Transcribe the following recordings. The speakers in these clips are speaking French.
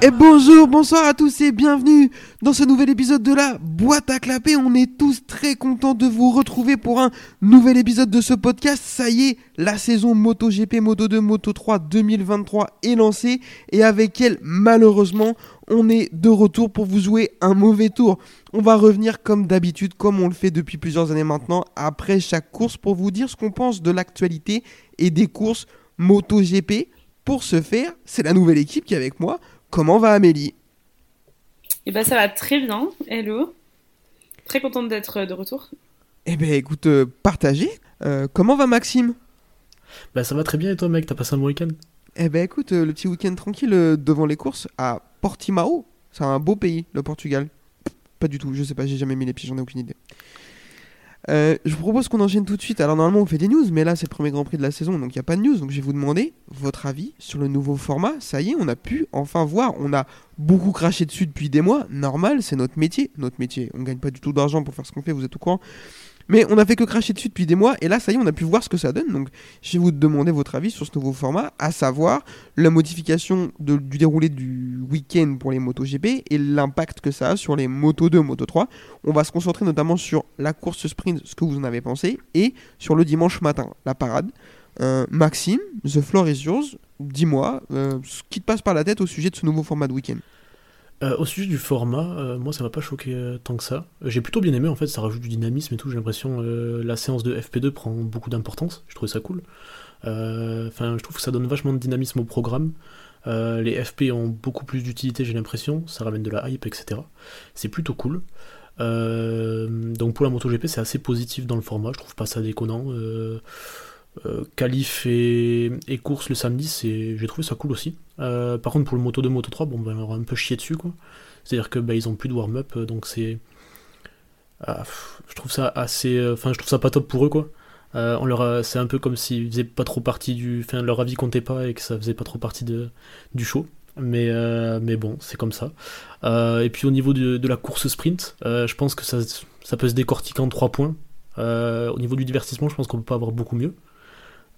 Et bonjour, bonsoir à tous et bienvenue dans ce nouvel épisode de la boîte à clapper. On est tous très contents de vous retrouver pour un nouvel épisode de ce podcast. Ça y est, la saison MotoGP, Moto2, Moto3 2023 est lancée et avec elle, malheureusement, on est de retour pour vous jouer un mauvais tour. On va revenir comme d'habitude, comme on le fait depuis plusieurs années maintenant, après chaque course pour vous dire ce qu'on pense de l'actualité et des courses MotoGP. Pour ce faire, c'est la nouvelle équipe qui est avec moi. Comment va Amélie? Eh ben ça va très bien, hello. Très contente d'être de retour. Eh ben écoute, euh, partagez. Euh, comment va Maxime? Bah ça va très bien et toi mec, t'as passé un bon week-end? Eh ben écoute, euh, le petit week-end tranquille euh, devant les courses à Portimao. C'est un beau pays, le Portugal. Pas du tout, je sais pas, j'ai jamais mis les pieds, j'en ai aucune idée. Euh, je vous propose qu'on enchaîne tout de suite. Alors normalement on fait des news, mais là c'est le premier Grand Prix de la saison, donc il n'y a pas de news. Donc je vais vous demander votre avis sur le nouveau format. Ça y est, on a pu enfin voir. On a beaucoup craché dessus depuis des mois. Normal, c'est notre métier. Notre métier, on gagne pas du tout d'argent pour faire ce qu'on fait, vous êtes au courant. Mais on a fait que cracher dessus depuis des mois, et là ça y est, on a pu voir ce que ça donne. Donc je vais vous demander votre avis sur ce nouveau format, à savoir la modification du déroulé du week-end pour les motos GP et l'impact que ça a sur les motos 2, moto 3. On va se concentrer notamment sur la course sprint, ce que vous en avez pensé, et sur le dimanche matin, la parade. Euh, Maxime, the floor is yours. Dis-moi euh, ce qui te passe par la tête au sujet de ce nouveau format de week-end. Euh, Au sujet du format, euh, moi ça m'a pas choqué euh, tant que ça. J'ai plutôt bien aimé en fait, ça rajoute du dynamisme et tout. J'ai l'impression euh, la séance de FP2 prend beaucoup d'importance. Je trouvais ça cool. Enfin, je trouve que ça donne vachement de dynamisme au programme. Les FP ont beaucoup plus d'utilité, j'ai l'impression. Ça ramène de la hype, etc. C'est plutôt cool. Donc pour la MotoGP, c'est assez positif dans le format. Je trouve pas ça déconnant. Euh, euh, qualif et, course le samedi, j'ai trouvé ça cool aussi. Euh, par contre, pour le Moto 2, Moto 3, bon, ben, on va un peu chier dessus. C'est-à-dire que bah, ils plus de warm-up, euh, donc c'est. Ah, je trouve ça assez. Enfin, je trouve ça pas top pour eux, quoi. C'est un peu comme s'ils faisaient pas trop partie du. Enfin, leur avis comptait pas et que ça faisait pas trop partie de, du show. Mais, mais bon, c'est comme ça. Et puis au niveau de, de la course sprint, je pense que ça, ça peut se décortiquer en 3 points. Au niveau du divertissement, je pense qu'on peut pas avoir beaucoup mieux.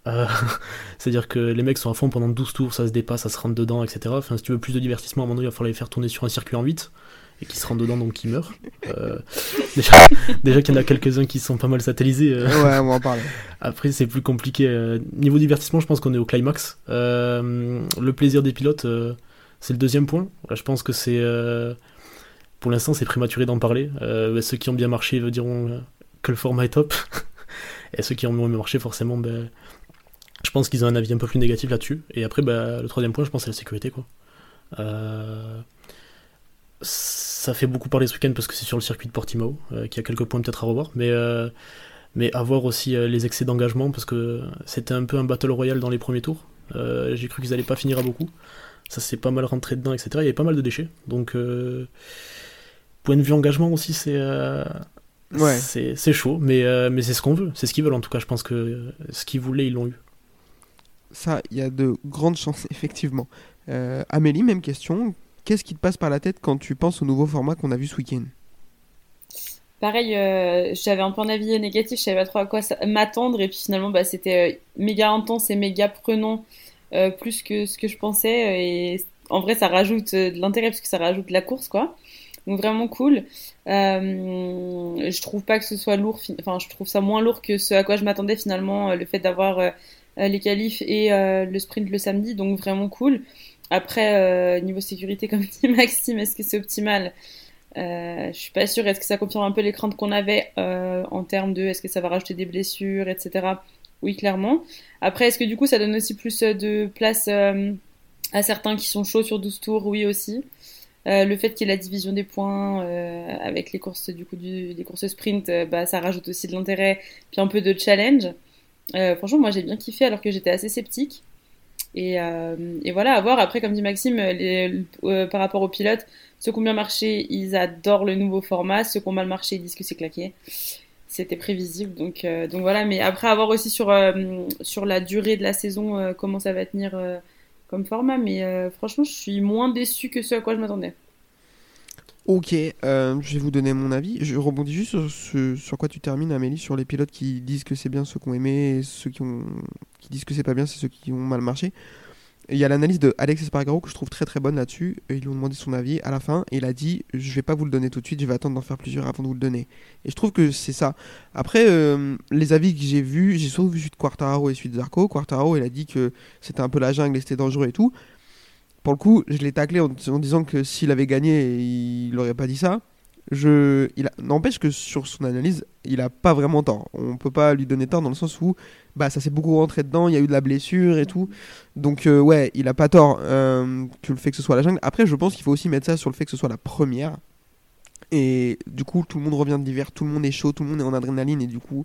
Euh, C'est-à-dire que les mecs sont à fond pendant 12 tours, ça se dépasse, ça se rentre dedans, etc. Enfin, si tu veux plus de divertissement, à un moment donné, il va falloir les faire tourner sur un circuit en 8 et qui se rentrent dedans, donc qui meurent. Euh, déjà déjà qu'il y en a quelques-uns qui sont pas mal satellisés. euh, Ouais, on va en parler. après, c'est plus compliqué. Niveau divertissement, je pense qu'on est au climax. Le plaisir des pilotes, c'est le deuxième point. Je pense que c'est. pour l'instant, c'est prématuré d'en parler. Bah, ceux qui ont bien marché diront que le format est top. Et ceux qui ont moins marché, forcément, ben, je pense qu'ils ont un avis un peu plus négatif là-dessus. Et après, bah, le troisième point, je pense, c'est la sécurité. Quoi. Euh, ça fait beaucoup parler ce week-end parce que c'est sur le circuit de Portimao, euh, qui a quelques points peut-être à revoir. Mais. euh, mais avoir aussi euh, les excès d'engagement parce que c'était un peu un battle royal dans les premiers tours. J'ai cru qu'ils allaient pas finir à beaucoup. Ça s'est pas mal rentré dedans, etc. Il y avait pas mal de déchets. Donc, point de vue engagement aussi, c'est Ouais. c'est chaud, mais, mais c'est ce qu'on veut. C'est ce qu'ils veulent en tout cas. Je pense que ce qu'ils voulaient, ils l'ont eu. Ça, il y a de grandes chances, effectivement. Euh, Amélie, même question. Qu'est-ce qui te passe par la tête quand tu penses au nouveau format qu'on a vu ce week-end? Pareil, euh, j'avais un peu un avis négatif, je savais pas trop à quoi m'attendre et puis finalement bah, c'était euh, méga intense et méga prenant plus que ce que je pensais et en vrai ça rajoute de l'intérêt parce que ça rajoute de la course quoi. Donc vraiment cool. Je trouve pas que ce soit lourd, fi- enfin je trouve ça moins lourd que ce à quoi je m'attendais finalement, le fait d'avoir les qualifs et euh, le sprint le samedi, donc vraiment cool. Après, euh, niveau sécurité, comme dit Maxime, est-ce que c'est optimal? Euh, je suis pas sûre. Est-ce que ça confirme un peu les craintes qu'on avait euh, en termes de est-ce que ça va rajouter des blessures, etc. Oui, clairement. Après, est-ce que du coup ça donne aussi plus euh, de place euh, à certains qui sont chauds sur 12 tours? Oui, aussi. Euh, le fait qu'il y ait la division des points euh, avec les courses du coup du, les courses sprint, euh, bah ça rajoute aussi de l'intérêt, puis un peu de challenge. Euh, franchement, moi j'ai bien kiffé alors que j'étais assez sceptique. Et, euh, voilà, à voir. Après, comme dit Maxime, les, euh, par rapport aux pilotes, ceux qui ont bien marché, ils adorent le nouveau format. Ceux qui ont mal marché, ils disent que c'est claqué. C'était prévisible. Donc, donc voilà. Mais après, à voir aussi sur, sur la durée de la saison, comment ça va tenir comme format. Mais franchement, je suis moins déçue que ce à quoi je m'attendais. Ok, euh, je vais vous donner mon avis. Je rebondis juste sur, ce- sur quoi tu termines, Amélie, sur les pilotes qui disent que c'est bien ceux qui ont aimé ceux qui, disent que c'est pas bien, c'est ceux qui ont mal marché. Il y a l'analyse de Alex Espargaro que je trouve très très bonne là-dessus. Ils lui ont demandé son avis à la fin et il a dit Je vais pas vous le donner tout de suite, je vais attendre d'en faire plusieurs avant de vous le donner. Et je trouve que c'est ça. Après, euh, les avis que j'ai vus, j'ai surtout vu celui de Quartararo et celui de Zarco. Quartararo, il a dit que c'était un peu la jungle et c'était dangereux et tout. Pour le coup, je l'ai taclé en, disant que s'il avait gagné, il n'aurait pas dit ça. Je, il n'empêche que sur son analyse, il a pas vraiment tort. On peut pas lui donner tort dans le sens où bah ça s'est beaucoup rentré dedans, il y a eu de la blessure et tout. Donc euh, ouais, il a pas tort euh, que le fait que ce soit la jungle. Après, je pense qu'il faut aussi mettre ça sur le fait que ce soit la première. Et du coup, tout le monde revient de l'hiver, tout le monde est chaud, tout le monde est en adrénaline et du coup,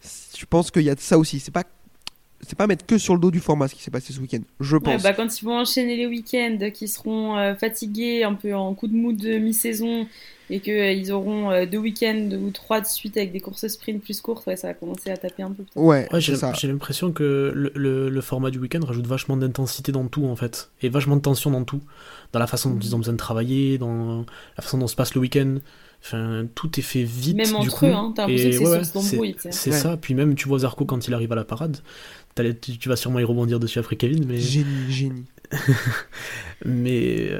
je pense qu'il y a de ça aussi. C'est pas c'est pas mettre que sur le dos du format ce qui s'est passé ce week-end. Je Ouais, pense. bah, quand ils vont enchaîner les week-ends, qui seront euh, fatigués, un peu en coup de mou de mi-saison, et qu'ils auront euh, deux week-ends ou trois de suite avec des courses sprint plus courtes, ouais, ça va commencer à taper un peu. Ouais, j'ai l'impression que le, le- le format du week-end rajoute vachement d'intensité dans tout en fait, et vachement de tension dans tout, dans la façon dont ils ont besoin de travailler, dans la façon dont se passe le week-end. Enfin, tout est fait vite. Même du entre coup. eux, hein, t'as l'impression que c'est ouais. C'est Ouais. ça, puis même tu vois Zarco quand il arrive à la parade, tu, tu vas sûrement y rebondir dessus après Kevin, mais, Génie, génie. mais euh,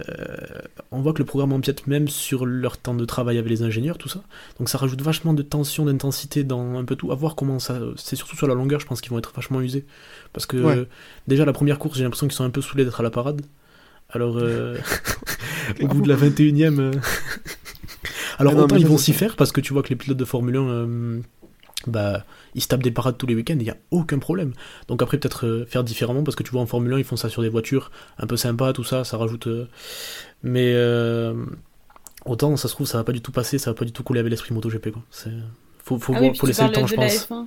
on voit que le programme empiète même sur leur temps de travail avec les ingénieurs, tout ça. Donc ça rajoute vachement de tension, d'intensité dans un peu tout. À voir comment ça. C'est surtout sur la longueur, je pense qu'ils vont être vachement usés. Parce que Ouais. déjà, la première course, j'ai l'impression qu'ils sont un peu saoulés d'être à la parade. Alors, euh, au bout de la 21ème. euh, Alors, non, autant ils ça, vont s'y faire parce que tu vois que les pilotes de Formule 1. euh, bah, ils se tapent des parades tous les week-ends, il n'y a aucun problème. Donc après, peut-être euh, faire différemment, parce que tu vois en Formule 1, ils font ça sur des voitures un peu sympas, tout ça, ça rajoute... euh, Mais euh, autant, ça se trouve, ça va pas du tout passer, ça va pas du tout couler avec l'esprit MotoGP, quoi. C'est... Faut, faut, Ah oui, faut laisser le parles temps, je de la pense. F1.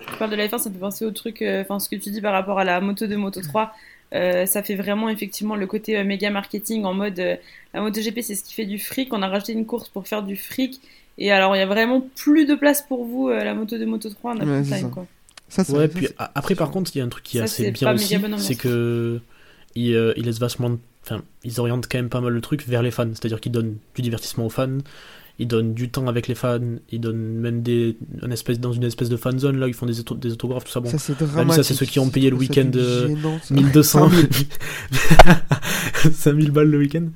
Tu parles de la F1, ça me fait penser au truc, euh, enfin ce que tu dis par rapport à la Moto 2, Moto 3. Euh, ça fait vraiment effectivement le côté euh, méga marketing en mode euh, la MotoGP c'est ce qui fait du fric. On a rajouté une course pour faire du fric. Et alors il y a vraiment plus de place pour vous, euh, la Moto 2, Moto 3, on a Ouais, de time ça. quoi. Ouais, puis après, par contre, il y a un truc qui est Ça, assez c'est bien aussi, c'est que ils, euh, ils laissent vachement, enfin, ils orientent quand même pas mal le truc vers les fans, c'est-à-dire qu'ils donnent du divertissement aux fans, ils donnent du temps avec les fans, ils donnent même des, une espèce, dans une espèce de fan zone là, ils font des, auto- des autographes, tout ça. Bon, ça, c'est Même dramatique. ça, c'est ceux qui ont payé le week-end, d'une euh, gênance. 1200, 5000. 5000 balles le week-end.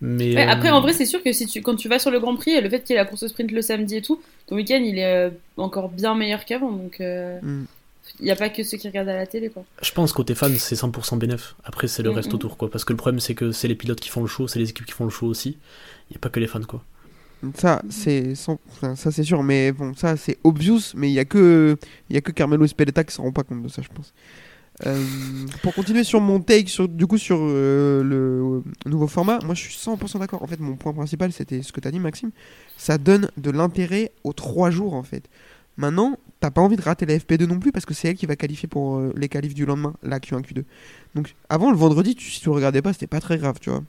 Mais Ouais, après, euh, en vrai, c'est sûr que si tu, quand tu vas sur le Grand Prix, le fait qu'il y ait la course sprint le samedi et tout, ton week-end il est euh, encore bien meilleur qu'avant. Donc euh, Mm. il n'y a pas que ceux qui regardent à la télé quoi. je pense côté fan, c'est 100% bénéf. Après, c'est le Mm, reste mm. autour, quoi. Parce que le problème, c'est que c'est les pilotes qui font le show, c'est les équipes qui font le show aussi. Il n'y a pas que les fans, quoi. Ça, c'est ça c'est sûr, mais bon, ça c'est obvious, mais il y a que y a que Carmelo Espeleta qui s'en rend pas compte de ça, je pense. Euh, pour continuer sur mon take, sur, du coup sur euh, le nouveau format, moi je suis 100% d'accord. En fait, mon point principal, c'était ce que tu as dit, Maxime. Ça donne de l'intérêt aux trois jours, en fait. Maintenant, t'as pas envie de rater la FP2 non plus parce que c'est elle qui va qualifier pour euh, les qualifs du lendemain, la Q1, Q2. Donc avant, le vendredi, si tu le regardais pas, c'était pas très grave, tu vois.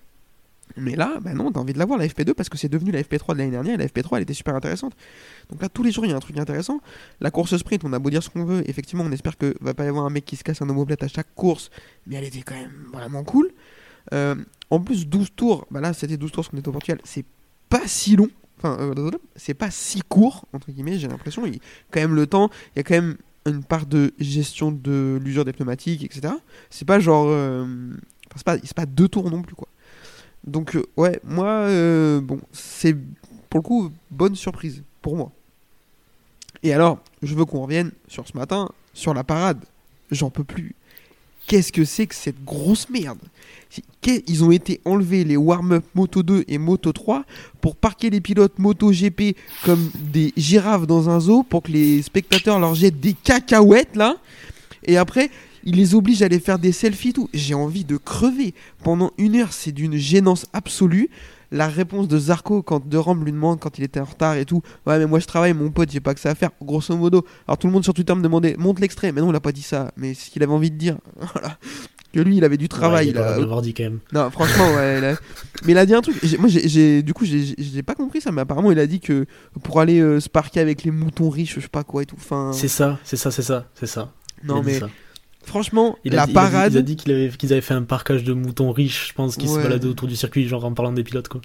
Mais là, bah non, t'as envie de la voir la FP2 parce que c'est devenu la FP3 de l'année dernière et la FP3 elle était super intéressante. Donc là, tous les jours, il y a un truc intéressant. La course sprint, on a beau dire ce qu'on veut, effectivement, on espère que va pas y avoir un mec qui se casse un omoplate à chaque course, mais elle était quand même vraiment cool. Euh, en plus, 12 tours, bah là, c'était 12 tours parce qu'on était au Portugal, c'est pas si long. Enfin, euh, c'est pas si court, entre guillemets, j'ai l'impression. Il y a quand même le temps, il y a quand même une part de gestion de l'usure des pneumatiques, etc. C'est pas genre. euh, enfin, c'est pas, pas deux tours non plus, quoi. Donc, euh, ouais, moi, euh, bon, c'est pour le coup, bonne surprise pour moi. Et alors, je veux qu'on revienne sur ce matin, sur la parade. J'en peux plus. Qu'est-ce que c'est que cette grosse merde? Ils ont été enlevés les warm-up Moto 2 et Moto 3 pour parquer les pilotes Moto GP comme des girafes dans un zoo pour que les spectateurs leur jettent des cacahuètes là. Et après, ils les obligent à aller faire des selfies et tout. J'ai envie de crever. Pendant une heure, c'est d'une gênance absolue. La réponse de Zarco quand De Rome lui demande quand il était en retard et tout. Ouais, mais moi je travaille, mon pote, j'ai pas que ça à faire. Grosso modo. Alors tout le monde sur Twitter me demandait, montre l'extrait. Mais non, il a pas dit ça. Mais c'est ce qu'il avait envie de dire. Voilà. Que lui, il avait du travail. Ouais, il il a- l'avoir dit quand même. non, franchement, ouais. il a- Mais il a dit un truc. Moi, j'ai- du coup, j'ai, pas compris ça, mais apparemment, il a dit que pour aller euh, se parquer avec les moutons riches, je sais pas quoi et tout. Enfin, C'est ça, c'est ça, c'est ça, c'est ça. Il non, mais ça. Franchement, Il la a parade. Il a dit, qu'ils avaient fait un parcage de moutons riches, je pense, qui se baladaient autour du circuit, genre en parlant des pilotes, quoi.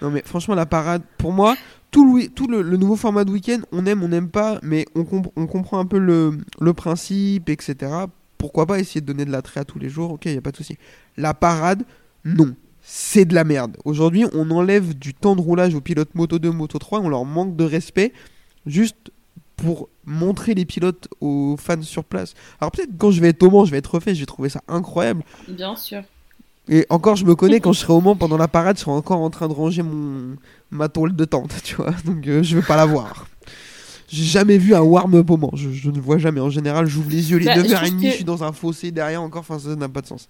Non mais franchement la parade, pour moi, tout le, tout le, le nouveau format de week-end, on aime, on n'aime pas, mais on, comp- on comprend un peu le, le principe, etc. Pourquoi pas essayer de donner de l'attrait à tous les jours? Ok, il y a pas de souci. La parade, non. C'est de la merde. Aujourd'hui, on enlève du temps de roulage aux pilotes Moto 2, Moto 3, on leur manque de respect juste pour montrer les pilotes aux fans sur place. Alors peut-être quand je vais être au Mans, je vais être refait, j'ai trouvé ça incroyable. Bien sûr. Et encore, je me connais, quand je serai au Mans pendant la parade, je serai encore en train de ranger mon ma tôle de tente, tu vois. Donc euh, je vais pas la voir. J'ai jamais vu un warm-up au Mans, je, je ne vois jamais. En général, j'ouvre les yeux, les Bah, je 9h30, trouve je que- suis dans un fossé derrière encore, enfin ça n'a pas de sens.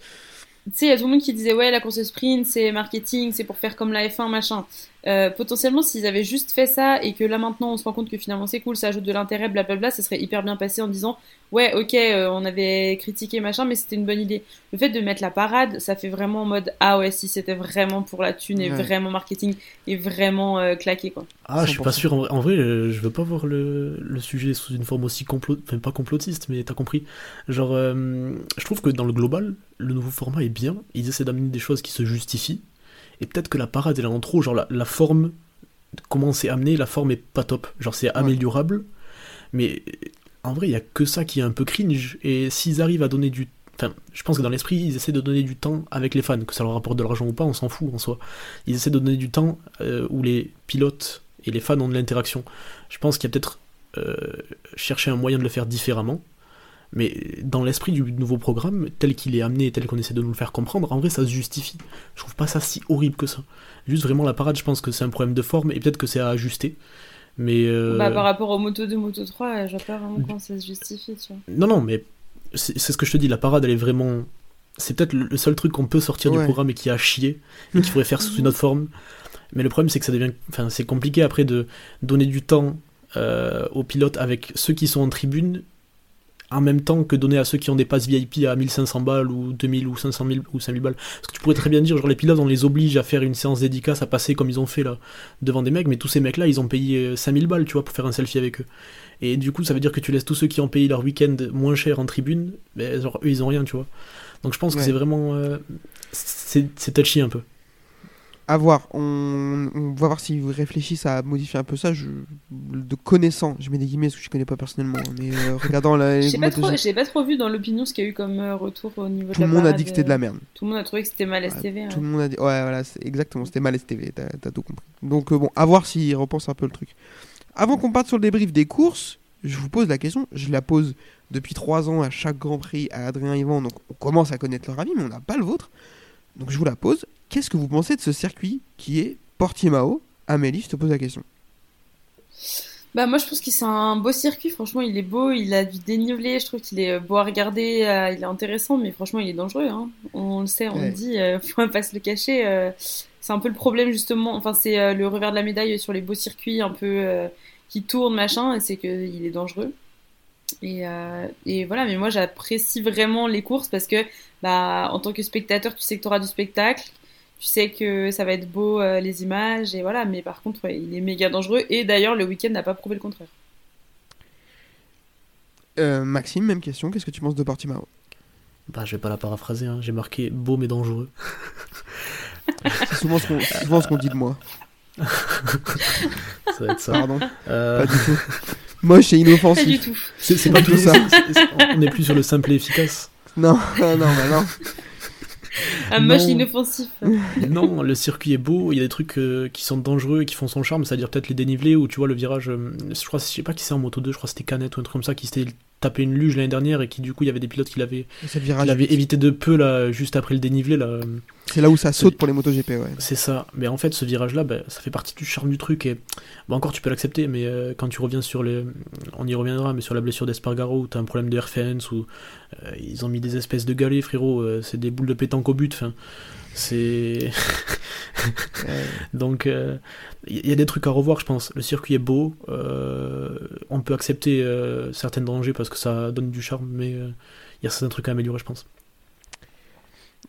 Tu sais, il y a tout le monde qui disait ouais, la course sprint, c'est marketing, c'est pour faire comme la F1, machin. Euh, potentiellement, s'ils avaient juste fait ça et que là maintenant on se rend compte que finalement c'est cool, ça ajoute de l'intérêt, blablabla, ça serait hyper bien passé en disant ouais, ok, euh, on avait critiqué machin, mais c'était une bonne idée. Le fait de mettre la parade, ça fait vraiment en mode ah ouais, si c'était vraiment pour la thune et Ouais. vraiment marketing et vraiment euh, claqué quoi. Ah, je suis pas 100%. sûr. En vrai, en vrai, euh, je veux pas voir le, le sujet sous une forme aussi complot, enfin pas complotiste, mais t'as compris. Genre, je trouve que dans le global, le nouveau format est bien. Ils essaient d'amener des choses qui se justifient. Et peut-être que la parade elle est en trop. Genre la, la forme, comment c'est amené, la forme est pas top. Genre c'est améliorable, mais en vrai il y a que ça qui est un peu cringe. Et s'ils arrivent à donner du Enfin, je pense que dans l'esprit, ils essaient de donner du temps avec les fans, que ça leur rapporte de l'argent ou pas, on s'en fout en soi. Ils essaient de donner du temps euh, où les pilotes et les fans ont de l'interaction. Je pense qu'il y a peut-être euh, cherché un moyen de le faire différemment, mais dans l'esprit du nouveau programme, tel qu'il est amené et tel qu'on essaie de nous le faire comprendre, en vrai ça se justifie. Je trouve pas ça si horrible que ça. Juste vraiment la parade, je pense que c'est un problème de forme et peut-être que c'est à ajuster. Mais euh, Bah, par rapport aux Moto 2, Moto 3, je vois pas vraiment comment ça se justifie, tu vois. non, non, mais c'est c'est ce que je te dis, la parade elle est vraiment. C'est peut-être le seul truc qu'on peut sortir Ouais. du programme et qui a chier et qu'il faudrait faire sous une autre forme. Mais le problème c'est que ça devient. Enfin, c'est compliqué après de donner du temps euh, aux pilotes avec ceux qui sont en tribune en même temps que donner à ceux qui ont des passes VIP à 1500 balles ou 2000 ou 500 000 ou 5000 balles. Parce que tu pourrais très bien dire, genre les pilotes on les oblige à faire une séance dédicace, à passer comme ils ont fait là devant des mecs, mais tous ces mecs là ils ont payé euh, 5000 balles tu vois pour faire un selfie avec eux. Et du coup ça veut dire que tu laisses tous ceux qui ont payé leur week-end moins cher en tribune, ben, genre eux ils ont rien tu vois. Donc je pense que c'est vraiment... euh, c'est c'est touchy un peu. À voir, on, on va voir s'ils réfléchissent à modifier un peu ça. Je, de connaissant, je mets des guillemets parce que je connais pas personnellement, mais euh, regardant la. J'ai pas, trop, j'ai pas trop vu dans l'opinion ce qu'il y a eu comme euh, retour au niveau tout de le monde a dit que c'était de la euh, merde. Tout le monde a trouvé que c'était mal Ouais, STV. Tout le monde a dit. Ouais, voilà, c'est- exactement, c'était mal STV, t'as t'as tout compris. Donc, euh, bon, à voir s'ils repensent un peu le truc. Avant qu'on parte sur le débrief des courses, je vous pose la question. Je la pose depuis trois ans à chaque Grand Prix à Adrien Yvan, donc on commence à connaître leur avis, mais on n'a pas le vôtre. Donc, je vous la pose. Qu'est-ce que vous pensez de ce circuit qui est Portimao? Amélie, je te pose la question. Bah moi je pense que c'est un beau circuit, franchement il est beau, il a du dénivelé, je trouve qu'il est beau à regarder, euh, il est intéressant, mais franchement il est dangereux, hein. on le sait, on Ouais. le dit, euh, faut pas se le cacher, euh, c'est un peu le problème justement, enfin c'est euh, le revers de la médaille sur les beaux circuits un peu euh, qui tournent machin, et c'est qu'il est dangereux. Et, euh, et voilà, mais moi j'apprécie vraiment les courses parce que bah en tant que spectateur tu sais que tu auras du spectacle, tu sais que ça va être beau euh, les images et voilà mais par contre ouais, il est méga dangereux et d'ailleurs le week-end n'a pas prouvé le contraire Euh, Maxime, même question. Qu'est-ce que tu penses de Portimao? Bah je vais pas la paraphraser, hein. j'ai marqué beau mais dangereux. C'est souvent ce qu'on ce dit de moi. Ça va être ça. Pardon, Euh, pas du tout. Moche et pas du inoffensif. tout c'est c'est pas Tout tout ça. On est plus sur le simple et efficace. Non, non, non, bah non. un moche Non. inoffensif Non, le circuit est beau, il y a des trucs euh, qui sont dangereux et qui font son charme, c'est-à-dire peut-être les dénivelés ou tu vois le virage, euh, je crois, je sais pas qui c'est en moto 2, je crois que c'était Canet ou un truc comme ça qui s'était tapé une luge l'année dernière et qui du coup il y avait des pilotes qui l'avaient évité de peu là juste après le dénivelé là. C'est là où ça saute pour les motos GP, ouais. C'est ça. Mais en fait ce virage là, ça fait partie du charme du truc et encore tu peux l'accepter mais euh, quand tu reviens sur les on y reviendra mais sur la blessure d'Espargaro où t'as un problème de airfence où euh, ils ont mis des espèces de galets frérot, euh, c'est des boules de pétanque au but, c'est. Donc, il y a des trucs à revoir, je pense. Le circuit est beau. on peut accepter certains dangers parce que ça donne du charme, mais il y a certains trucs à améliorer, je pense.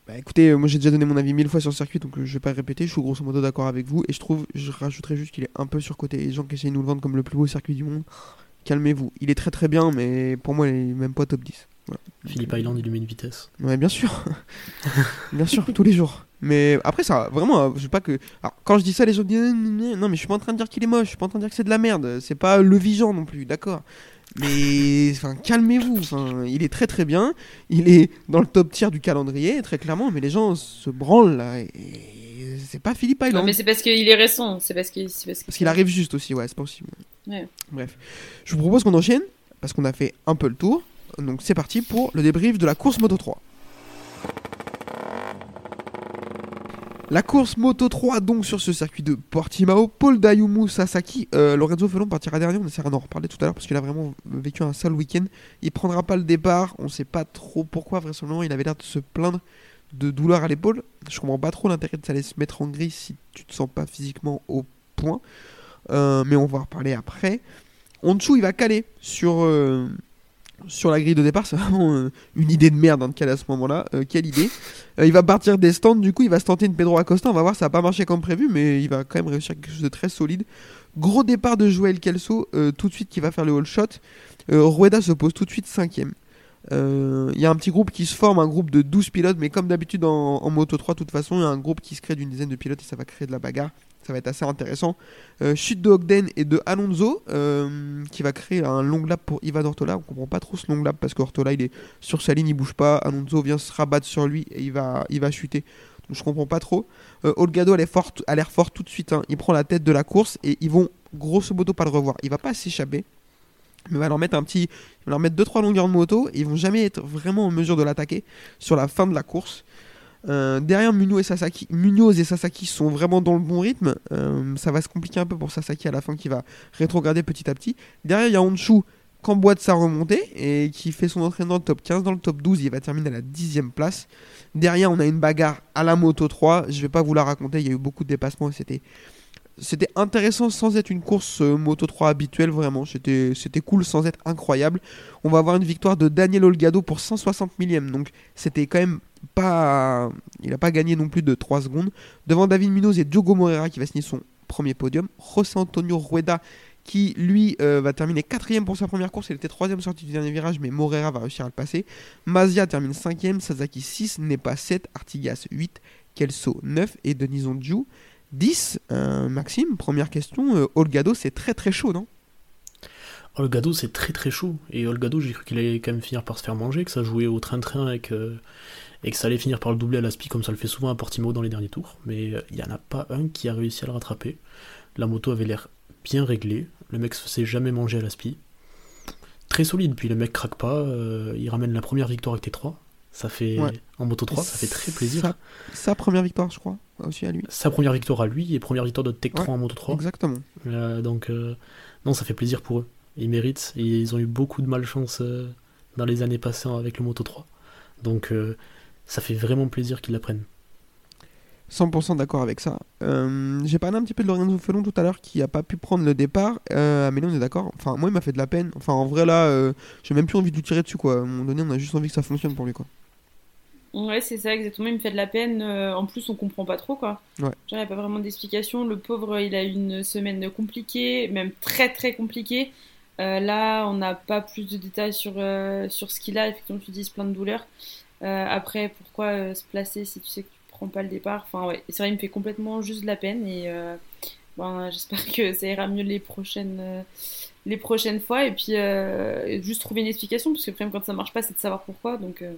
Bah écoutez, euh, moi j'ai déjà donné mon avis mille fois sur le circuit, donc euh, je vais pas le répéter. Je suis grosso modo d'accord avec vous. Et je trouve, je rajouterais juste qu'il est un peu surcoté. Les gens qui essayent de nous le vendre comme le plus beau circuit du monde, calmez-vous. Il est très très bien, mais pour moi, il est même pas top 10. Philippe Island, il lui met une vitesse. Ouais, bien sûr. bien sûr, tous les jours. Mais après, ça, vraiment, euh, je sais pas que. Alors, quand je dis ça, les gens disent non, mais je suis pas en train de dire qu'il est moche, je suis pas en train de dire que c'est de la merde. C'est pas le Vigeant non plus, d'accord. Mais enfin, calmez-vous. Enfin, il est très très bien. Il est dans le top tier du calendrier, très clairement. Mais les gens se branlent là. Et c'est pas Philippe Island. Non, mais c'est parce qu'il est récent. C'est parce qu'il parce que- Parce qu'il arrive juste aussi, ouais, c'est possible. Ouais. Bref. Je vous propose qu'on enchaîne, parce qu'on a fait un peu le tour. Donc c'est parti pour le débrief de la course Moto 3. La course Moto 3 donc sur ce circuit de Portimao, Paul Dayumu Sasaki, euh, Lorenzo Felon partira dernier, on essaiera d'en reparler tout à l'heure parce qu'il a vraiment vécu un sale week-end. Il prendra pas le départ, on sait pas trop pourquoi, vraisemblablement il avait l'air de se plaindre de douleur à l'épaule. Je comprends pas trop l'intérêt de s'aller se mettre en gris si tu te sens pas physiquement au point. Euh, mais on va en reparler après. Honshu il va caler sur, euh, sur la grille de départ. C'est vraiment euh, une idée de merde hein, de caler à ce moment-là. Euh, quelle idée. Euh, il va partir des stands, du coup il va se tenter une Pedro Acosta. On va voir, ça va pas marcher comme prévu, mais il va quand même réussir quelque chose de très solide. Gros départ de Joël Kelso, tout de suite qui va faire le all shot. Rueda se pose tout de suite cinquième. Il y a un petit groupe qui se forme, un groupe de 12 pilotes, mais comme d'habitude en, en Moto 3, de toute façon, il y a un groupe qui se crée d'une dizaine de pilotes et ça va créer de la bagarre. Ça va être assez intéressant. Euh, chute de Ogden et de Alonso, euh, qui va créer un long lap pour Ivan Ortola. On comprend pas trop ce long lap parce qu'Ortola il est sur sa ligne, il bouge pas. Alonso vient se rabattre sur lui et il va, chuter. Donc je comprends pas trop. Euh, Olgado a l'air fort tout de suite. hein. Il prend la tête de la course et ils vont grosso modo pas le revoir. Il va pas s'échapper. Mais va leur mettre un petit. Il va leur mettre 2-3 longueurs de moto. Et ils vont jamais être vraiment en mesure de l'attaquer sur la fin de la course. Euh, derrière Munoz et Sasaki, Munoz et Sasaki sont vraiment dans le bon rythme. Euh, ça va se compliquer un peu pour Sasaki à la fin qui va rétrograder petit à petit. Derrière, il y a Honshu qui emboîte sa remontée et qui fait son entraînement top 15. Dans le top 12, il va terminer à la 10 place. Derrière, on a une bagarre à la moto 3. Je vais pas vous la raconter, il y a eu beaucoup de dépassements et c'était. Intéressant sans être une course euh, Moto 3 habituelle, vraiment. C'était cool sans être incroyable. On va avoir une victoire de Daniel Olgado pour 160 millième. Donc c'était quand même pas. Il n'a pas gagné non plus de 3 secondes. Devant David Munoz et Diogo Moreira qui va signer son premier podium. José Antonio Rueda qui lui euh, va terminer quatrième pour sa première course. Il était troisième sorti du dernier virage, mais Moreira va réussir à le passer. Mazia termine cinquième, Sasaki 6, Nepa 7, Artigas 8, Kelso 9 et Denison Ju 10. Euh, Maxime, première question. euh, Olgado, c'est très très chaud, non? Olgado, c'est très très chaud. Et Olgado, j'ai cru qu'il allait quand même finir par se faire manger, que ça jouait au train-train que, et que ça allait finir par le doubler à l'aspi comme ça le fait souvent à Portimao dans les derniers tours. Mais euh, il n'y en a pas un qui a réussi à le rattraper. La moto avait l'air bien réglée. Le mec se faisait jamais manger à l'aspi. Très solide. Puis le mec craque pas. euh, il ramène la première victoire avec T3. Ça fait Ouais. en moto 3, ça fait très plaisir. Sa, sa première victoire, je crois, aussi à lui. Sa première victoire à lui et première victoire de Tech 3 Ouais, en moto 3. Exactement. Euh, donc, euh, non, ça fait plaisir pour eux. Ils méritent. Et ils ont eu beaucoup de malchance euh, dans les années passées avec le Moto 3. Donc, euh, ça fait vraiment plaisir qu'ils la prennent. 100% d'accord avec ça. Euh, J'ai parlé un petit peu de Lorenzo Felon tout à l'heure qui a pas pu prendre le départ. Euh, mais là, on est d'accord? Enfin, moi, il m'a fait de la peine. Enfin, en vrai, là, euh, j'ai même plus envie de lui tirer dessus, quoi. À un moment donné, on a juste envie que ça fonctionne pour lui, quoi. Ouais, c'est ça, exactement. Il me fait de la peine. Euh, en plus, on comprend pas trop, quoi. Ouais. Genre, il n'y a pas vraiment d'explication. Le pauvre, il a eu une semaine compliquée, même très très compliquée. Euh, là, on n'a pas plus de détails sur, euh, sur ce qu'il a. Effectivement, tu dis plein de douleurs. Euh, après, pourquoi euh, se placer si tu sais que tu prends pas le départ? Enfin, ouais, c'est vrai, il me fait complètement juste de la peine. Et euh, ben, j'espère que ça ira mieux les prochaines, euh, les prochaines fois. Et puis, euh, juste trouver une explication, parce que même quand ça marche pas, c'est de savoir pourquoi. Donc, euh,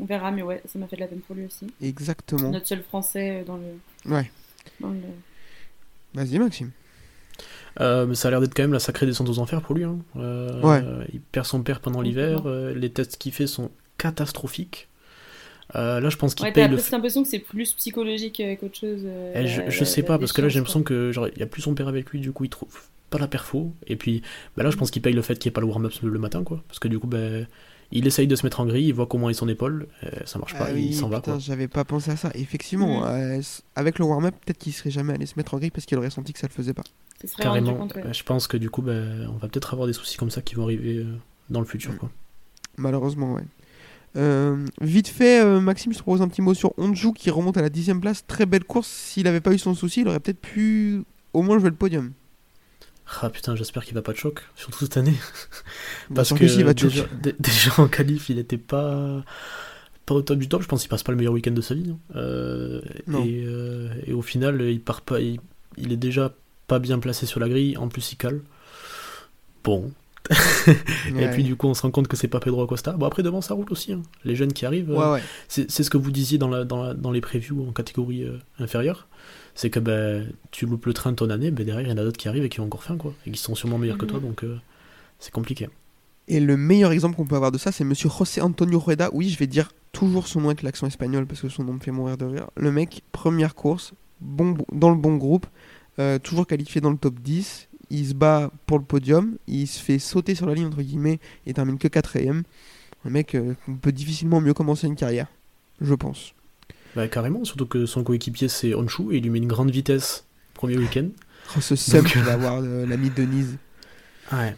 on verra. Mais ouais, ça m'a fait de la peine pour lui aussi. Exactement. Notre seul français dans le. Ouais. dans le- Vas-y, Maxime. Euh, mais ça a l'air d'être quand même la sacrée descente aux enfers pour lui. hein. Euh, Ouais. Il perd son père pendant l'hiver. euh, les tests qu'il fait sont catastrophiques. Euh, là, je pense qu'il Ouais, paye le. presque l'impression que c'est plus psychologique euh, qu'autre chose. euh, Eh, je, la- je la- sais la pas, parce que là, j'ai l'impression que genre il y a plus son père avec lui, du coup, il trouve pas la perfo. Et puis, bah là, je pense qu'il paye le fait qu'il n'y ait pas le warm-up le matin, quoi. Parce que du coup, ben, il essaye de se mettre en grille, il voit comment est son épaule, ça marche pas, Ah il s'en va, j'avais pas pensé à ça. Effectivement, euh, s- avec le warm-up, peut-être qu'il serait jamais allé se mettre en grille parce qu'il aurait senti que ça le faisait pas. Carrément. compte, ouais. Je pense que du coup, ben, on va peut-être avoir des soucis comme ça qui vont arriver dans le futur, Mm. quoi. Malheureusement, ouais. Euh, vite fait, euh, Maxime, je te propose un petit mot sur Onju qui remonte à la dixième place. Très belle course. S'il avait pas eu son souci, il aurait peut-être pu au moins jouer le podium. Ah putain, j'espère qu'il va pas de choc, surtout cette année. Bien Parce que il va déjà, en qualif, il était pas pas au top du top. Je pense qu'il passe pas le meilleur week-end de sa vie. Euh. Et, et au final, il part pas. Il, il est déjà pas bien placé sur la grille. En plus, il cale. Bon. Et Ouais. puis du coup, on se rend compte que c'est pas Pedro Acosta. Bon après devant, ça roule aussi. hein. Les jeunes qui arrivent. euh, Ouais, c'est ce que vous disiez dans, la, dans, la- dans les previews en catégorie euh, inférieure. C'est que ben, tu loupes le train de ton année, ben, derrière il y en a d'autres qui arrivent et qui ont encore faim, quoi. Et qui sont sûrement meilleurs que Mhm. toi, donc euh, c'est compliqué. Et le meilleur exemple qu'on peut avoir de ça, c'est monsieur José Antonio Rueda. Oui, je vais dire toujours son nom avec l'accent espagnol parce que son nom me fait mourir de rire. Le mec, première course, bon, dans le bon groupe, toujours qualifié dans le top 10. Il se bat pour le podium, il se fait sauter sur la ligne entre guillemets et termine que quatrième. Un mec euh, on peut difficilement mieux commencer une carrière, je pense. Bah, carrément, surtout que son coéquipier c'est Honshu et il lui met une grande vitesse premier week-end. Oh, ce seum qu'il va avoir euh, l'ami Denise. Ouais.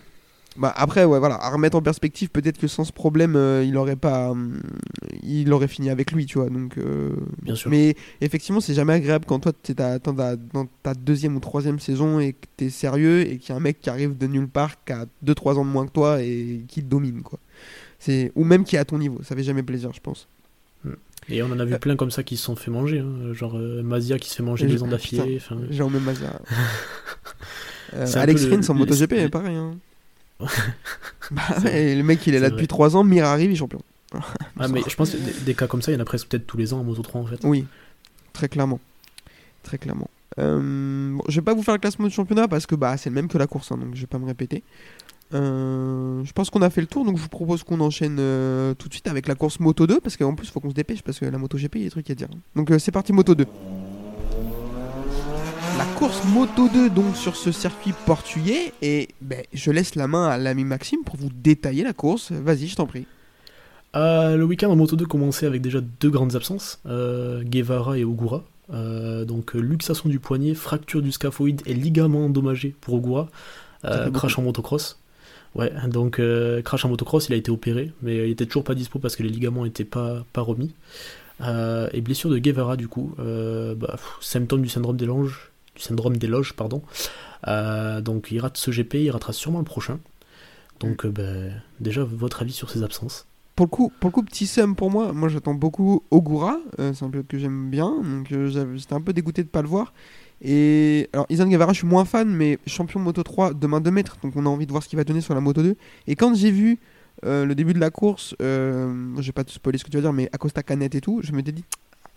Bah après ouais voilà à remettre en perspective peut-être que sans ce problème euh, il aurait pas hum, il aurait fini avec lui tu vois donc euh, Bien sûr. mais effectivement c'est jamais agréable quand toi t'es dans ta- dans ta deuxième ou troisième saison et que t'es sérieux et qu'il y a un mec qui arrive de nulle part qui a 2-3 ans de moins que toi et qui te domine quoi c'est ou même qui est à ton niveau ça fait jamais plaisir je pense Et on en a vu Euh. plein comme ça qui se sont fait manger, hein. genre euh, Mazia qui se fait manger je- ans d'affilée. enfin, Euh, C'est un Alex peu le- Rins en le- MotoGP pareil hein. Bah ouais, le mec il est là depuis vrai. 3 ans Mir arrive il est champion Ah, mais je pense que des, des cas comme ça, il y en a presque peut-être tous les ans en Moto 3 en fait. Oui, très clairement. Très clairement. Euh, bon, je vais pas vous faire le classement du championnat parce que bah, c'est le même que la course, hein, donc je vais pas me répéter. Euh, je pense qu'on a fait le tour, donc je vous propose qu'on enchaîne euh, tout de suite avec la course Moto 2, parce qu'en plus, il faut qu'on se dépêche, parce que la Moto GP, il y a des trucs à dire. Donc euh, c'est parti, Moto 2. La course Moto 2, donc sur ce circuit portugais, et ben, je laisse la main à l'ami Maxime pour vous détailler la course. Vas-y, je t'en prie. Euh, le week-end en Moto 2 commençait avec déjà deux grandes absences, euh, Guevara et Ogura. Euh, donc luxation du poignet, fracture du scaphoïde et ligament endommagé pour Ogura. Crash en motocross. Ouais, donc crash en motocross, il a été opéré, mais il était toujours pas dispo parce que les ligaments étaient pas, pas remis. Et blessure de Guevara du coup, bah, pff, symptôme du syndrome des loges, du syndrome des loges, pardon. Euh, donc il rate ce GP, il ratera sûrement le prochain. Donc euh, bah, déjà votre avis sur ces absences Pour le coup, petit seum pour moi. Moi, j'attends beaucoup Ogura. euh, c'est un pilote que j'aime bien. Donc, j'étais un peu dégoûté de pas le voir. Et alors, Izan Guevara, je suis moins fan, mais champion Moto 3 de main de maître. Donc, on a envie de voir ce qu'il va donner sur la Moto 2. Et quand j'ai vu le début de la course, je vais pas te spoiler ce que tu vas dire, mais Acosta Canet et tout, je m'étais dit,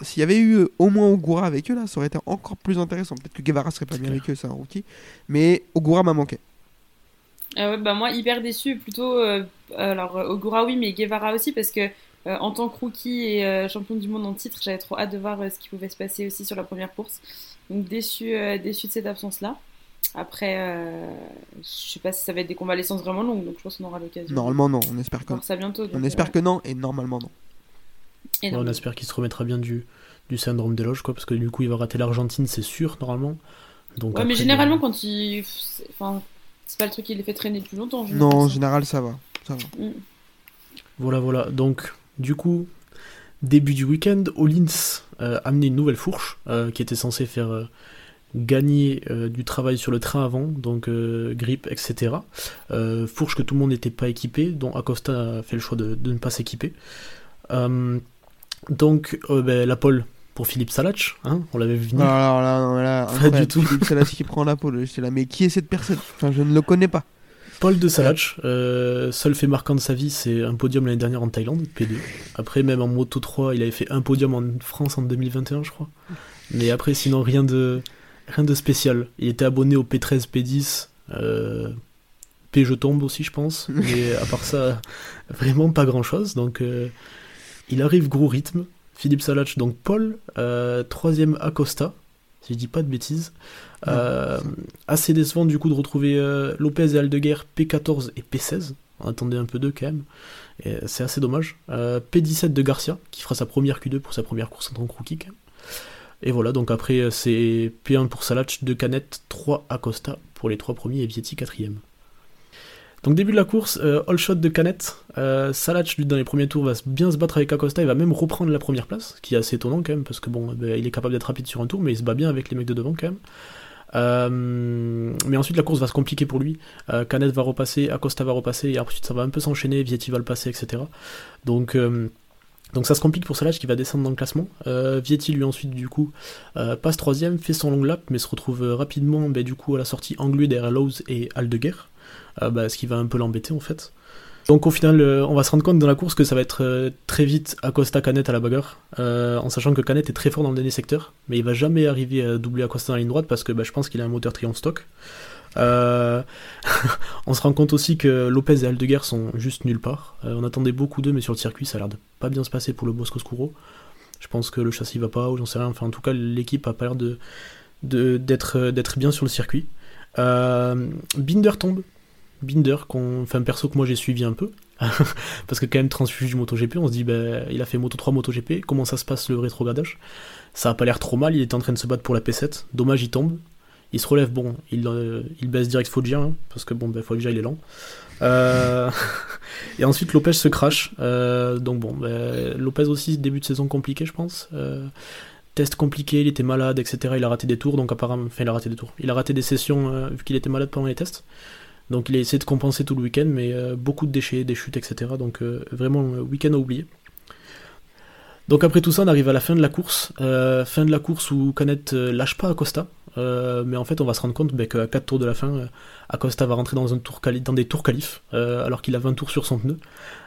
s'il y avait eu euh, au moins Ogura avec eux, là, ça aurait été encore plus intéressant. Peut-être que Guevara serait pas bien avec eux, c'est un rookie. Mais Ogura m'a manqué. Ah ouais, bah moi, hyper déçu. Plutôt, euh, alors, euh, Ogura, oui, mais Guevara aussi, parce que euh, en tant que rookie et euh, champion du monde en titre, j'avais trop hâte de voir euh, ce qui pouvait se passer aussi sur la première course. Donc, déçu, euh, déçu de cette absence-là. Après, euh, je sais pas si ça va être des convalescences vraiment longues, donc je pense qu'on aura l'occasion Normalement, non. On espère que, ça bientôt. on espère euh, que non. Et normalement, non. On espère qu'il se remettra bien du, du syndrome des loges, quoi, parce que du coup il va rater l'Argentine, c'est sûr, normalement. Donc Ouais, mais généralement, euh, quand il. c'est- Enfin, c'est pas le truc qui les fait traîner plus longtemps. Non, en général, ça. va. Ça va. Mm. Voilà, voilà. Donc, du coup, début du week-end, Hollins euh, a amené une nouvelle fourche euh, qui était censée faire euh, gagner euh, du travail sur le train avant, donc euh, grip, etc. Euh, fourche que tout le monde n'était pas équipé, dont Acosta a fait le choix de, de ne pas s'équiper. Donc, euh, ben, la pole pour Philippe Salach, hein, on l'avait vu venir. Alors là, non, là, Pas du tout. Philippe Salas qui prend la pole. J'étais là, mais qui est cette personne? Enfin, je ne le connais pas. Paul de Salach, euh, seul fait marquant de sa vie, c'est un podium l'année dernière en Thaïlande, P2. Après, même en Moto 3, il avait fait un podium en France en 2021, je crois. Mais après, sinon, rien de, rien de spécial. Il était abonné au P13, P10, euh, P je tombe aussi, je pense. Mais à part ça, vraiment pas grand chose. Donc, euh, il arrive gros rythme. Philippe Salach, donc Paul, euh, troisième Acosta, si je dis pas de bêtises. Euh, assez décevant du coup de retrouver euh, Lopez et Aldeguer P14 et P16. On attendait un peu d'eux quand même. C'est assez dommage. Euh, P17 de Garcia qui fera sa première Q2 pour sa première course en tant que rookie. quand même. Et voilà, donc après c'est P1 pour Salach, 2 Canet, 3 Acosta pour les 3 premiers et Vietti 4ème. Donc début de la course, euh, all shot de Canet. Euh, Salach, lui, dans les premiers tours, va bien se battre avec Acosta. Il va même reprendre la première place, ce qui est assez étonnant quand même, parce que bon, ben, il est capable d'être rapide sur un tour, mais il se bat bien avec les mecs de devant quand même. Euh, mais ensuite, la course va se compliquer pour lui. Euh, Canet va repasser, Acosta va repasser, et ensuite ça va un peu s'enchaîner, Vietti va le passer, etc. Donc, euh, donc ça se complique pour Salage qui va descendre dans le classement. Vietti, lui, ensuite, du coup, passe troisième, fait son long lap, mais se retrouve rapidement, bah, du coup, à la sortie englué derrière Lowe's et Aldeguer, bah, ce qui va un peu l'embêter, en fait. Donc au final, euh, on va se rendre compte dans la course que ça va être euh, très vite Acosta Canet à la bagarre, euh, en sachant que Canet est très fort dans le dernier secteur, mais il va jamais arriver à doubler Acosta dans la ligne droite parce que bah, je pense qu'il a un moteur Triumph stock. Euh, on se rend compte aussi que Lopez et Aldeguer sont juste nulle part. Euh, on attendait beaucoup d'eux, mais sur le circuit, ça a l'air de pas bien se passer pour le Bosco Scuro. Je pense que le châssis va pas, ou j'en sais rien. Enfin, en tout cas, l'équipe a pas l'air d'être euh, bien sur le circuit. Euh, Binder tombe. Binder, enfin perso que moi j'ai suivi un peu, parce que quand même transfuge MotoGP, on se dit bah, il a fait Moto 3 MotoGP, comment ça se passe le rétrogradage? Ça a pas l'air trop mal, il était en train de se battre pour la P7, dommage il tombe, il se relève, bon, il, euh, il baisse direct Foggia, hein, parce que bon, bah, Foggia il est lent. Euh, et ensuite Lopez se crache, euh, donc bon, bah, Lopez aussi début de saison compliqué je pense. Test compliqué, il était malade, etc. Il a raté des tours, donc apparemment, enfin il a raté des tours. Il a raté des sessions vu qu'il était malade pendant les tests. Donc il a essayé de compenser tout le week-end, mais euh, beaucoup de déchets, des chutes, etc. Donc euh, vraiment euh, week-end à oublier. Donc après tout ça, on arrive à la fin de la course. Fin de la course où Canet lâche pas Acosta. Mais en fait, on va se rendre compte bah, qu'à 4 tours de la fin, Acosta va rentrer dans, un tour dans des tours qualifs, alors qu'il a 20 tours sur son pneu.